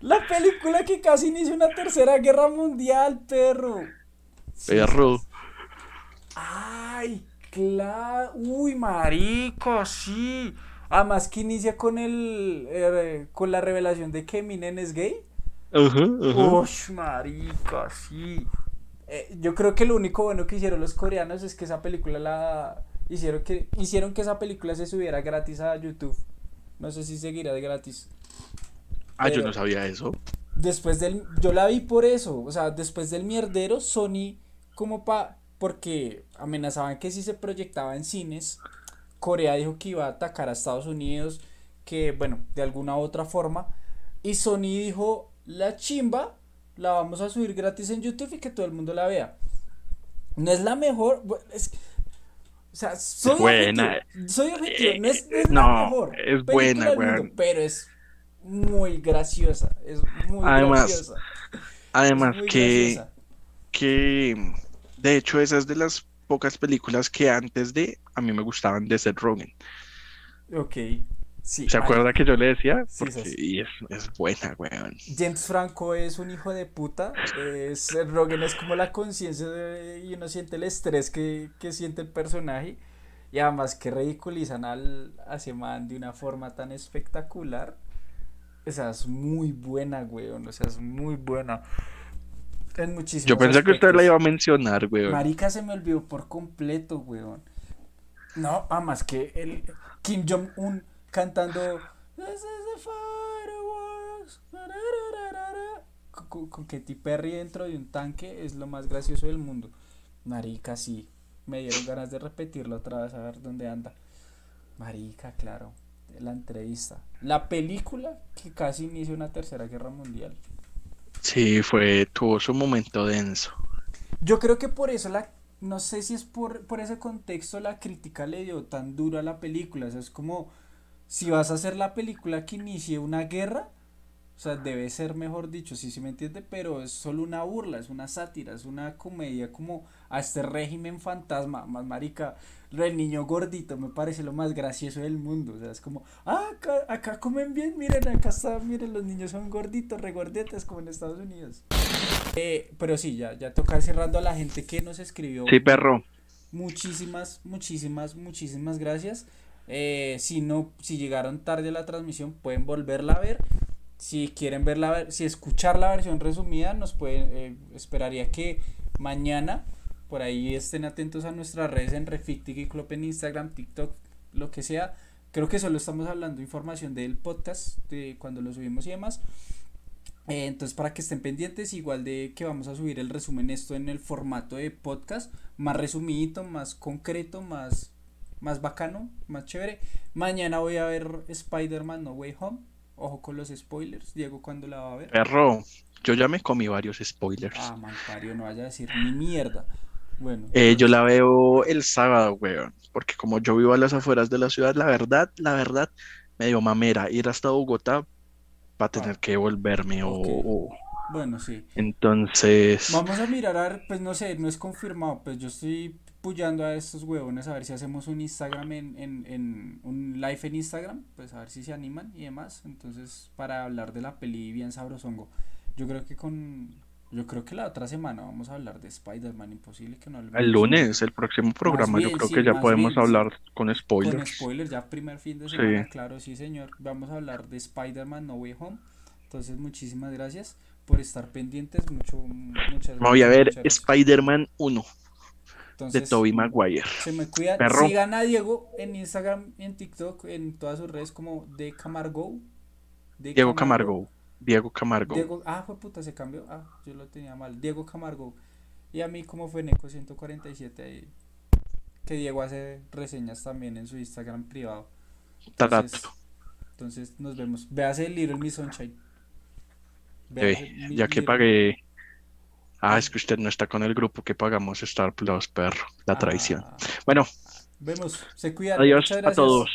La película que casi inició una tercera guerra mundial, perro. Perro. Ay, claro. Uy, marico, sí. Además que inicia con el eh, con la revelación de que Eminem es gay. Ush, marica, sí. Eh, yo creo que lo único bueno que hicieron los coreanos es que esa película la hicieron que hicieron que esa película se subiera gratis a YouTube. No sé si seguirá de gratis. Ah, yo no sabía eso. Después del yo la vi por eso, o sea, después del mierdero Sony como pa porque amenazaban que si se proyectaba en cines, Corea dijo que iba a atacar a Estados Unidos, que bueno, de alguna u otra forma, y Sony dijo, la chimba la vamos a subir gratis en YouTube y que todo el mundo la vea. No es la mejor, es- o sea, soy buena. objetivo, soy objetivo, no es, es No, la mejor es buena, mundo, pero es muy graciosa, es muy Además, graciosa. Además es muy que, graciosa. que, de hecho, esa es de las pocas películas que antes de a mí me gustaban de Seth Rogen. Ok, sí. ¿Se acuerda que yo le decía? Sí, Porque, sí, sí. y es, es buena, weón. James Franco es un hijo de puta. eh, Seth Rogen es como la conciencia y uno siente el estrés que, que siente el personaje. Y además que ridiculizan al, a ese man de una forma tan espectacular. O sea, es muy buena, weón. O sea, es muy buena. En muchísimos Yo pensé que usted la iba a mencionar, weón. Marica se me olvidó por completo, weón. No, además que el Kim Jong-un cantando This is the fireworks. tarararara", Con, con- con Katy Perry dentro de un tanque es lo más gracioso del mundo. Marica, sí. Me dieron ganas de repetirlo otra vez a ver dónde anda. Marica, claro. La entrevista. La película que casi inicia una tercera guerra mundial. Sí, fue, tuvo su momento denso. Yo creo que por eso la, no sé si es por, por ese contexto la crítica le dio tan duro a la película. O sea, es como si vas a hacer la película que inicie una guerra, o sea, debe ser mejor dicho, sí, sí me entiende, pero es solo una burla, es una sátira, es una comedia como a este régimen fantasma, más marica, el niño gordito me parece lo más gracioso del mundo, o sea, es como, ah, acá, acá comen bien, miren, acá está, miren, los niños son gorditos, regordetes como en Estados Unidos. Eh, pero sí, ya, ya toca ir cerrando a la gente que nos escribió. Sí, perro. Muchísimas, muchísimas, muchísimas gracias. Eh, si no, si llegaron tarde a la transmisión, pueden volverla a ver. Si quieren ver- si escuchar la versión resumida, nos pueden, eh, esperaría que mañana, por ahí estén atentos a nuestras redes en Refictic y Club en Instagram, TikTok, lo que sea. Creo que solo estamos hablando información del podcast, de cuando lo subimos y demás. Eh, entonces, para que estén pendientes, igual de que vamos a subir el resumen esto en el formato de podcast, más resumidito, más concreto, más, más bacano, más chévere. Mañana voy a ver Spider-Man No Way Home. Ojo con los spoilers. Diego, ¿cuándo la va a ver? Perro, yo ya me comí varios spoilers. Ah, Mancario, no vaya a decir ni mierda. Bueno, Eh, yo la veo el sábado, weón, porque como yo vivo a las afueras de la ciudad, la verdad, la verdad, me dio mamera ir hasta Bogotá para tener que volverme o, o- bueno, sí. entonces, Vamos a mirar, a ver, pues no sé, no es confirmado, pues yo estoy puyando a estos huevones a ver si hacemos un Instagram en, en, en un live en Instagram, pues a ver si se animan y demás, entonces para hablar de la peli bien sabrosongo. Yo creo que con, yo creo que la otra semana vamos a hablar de Spider-Man, imposible que no hablemos el lunes, el próximo programa, yo creo sí, que ya podemos bien, hablar con con spoilers. spoilers, ya primer fin de Sí. semana, claro, sí señor, vamos a hablar de Spider-Man No Way Home, entonces muchísimas gracias por estar pendientes, mucho, muchas Me voy a gracias, ver gracias. Spider-Man 1 de Tobey Maguire. Se me cuida. Perro. Sigan a Diego en Instagram en TikTok, en todas sus redes como de Camargo. De Diego Camargo, Diego Camargo. Diego, ah, fue puta, se cambió. Ah, yo lo tenía mal. Diego Camargo. Y a mí como fue Neco 147 ahí. Que Diego hace reseñas también en su Instagram privado. Entonces, entonces nos vemos. Véase el Sunshine. Eh, Véase mi- ya que pagué. Ah, es que usted no está con el grupo que pagamos Star Plus, perro. La traición. Ah, Bueno, vemos. Se cuidan. adiós a todos.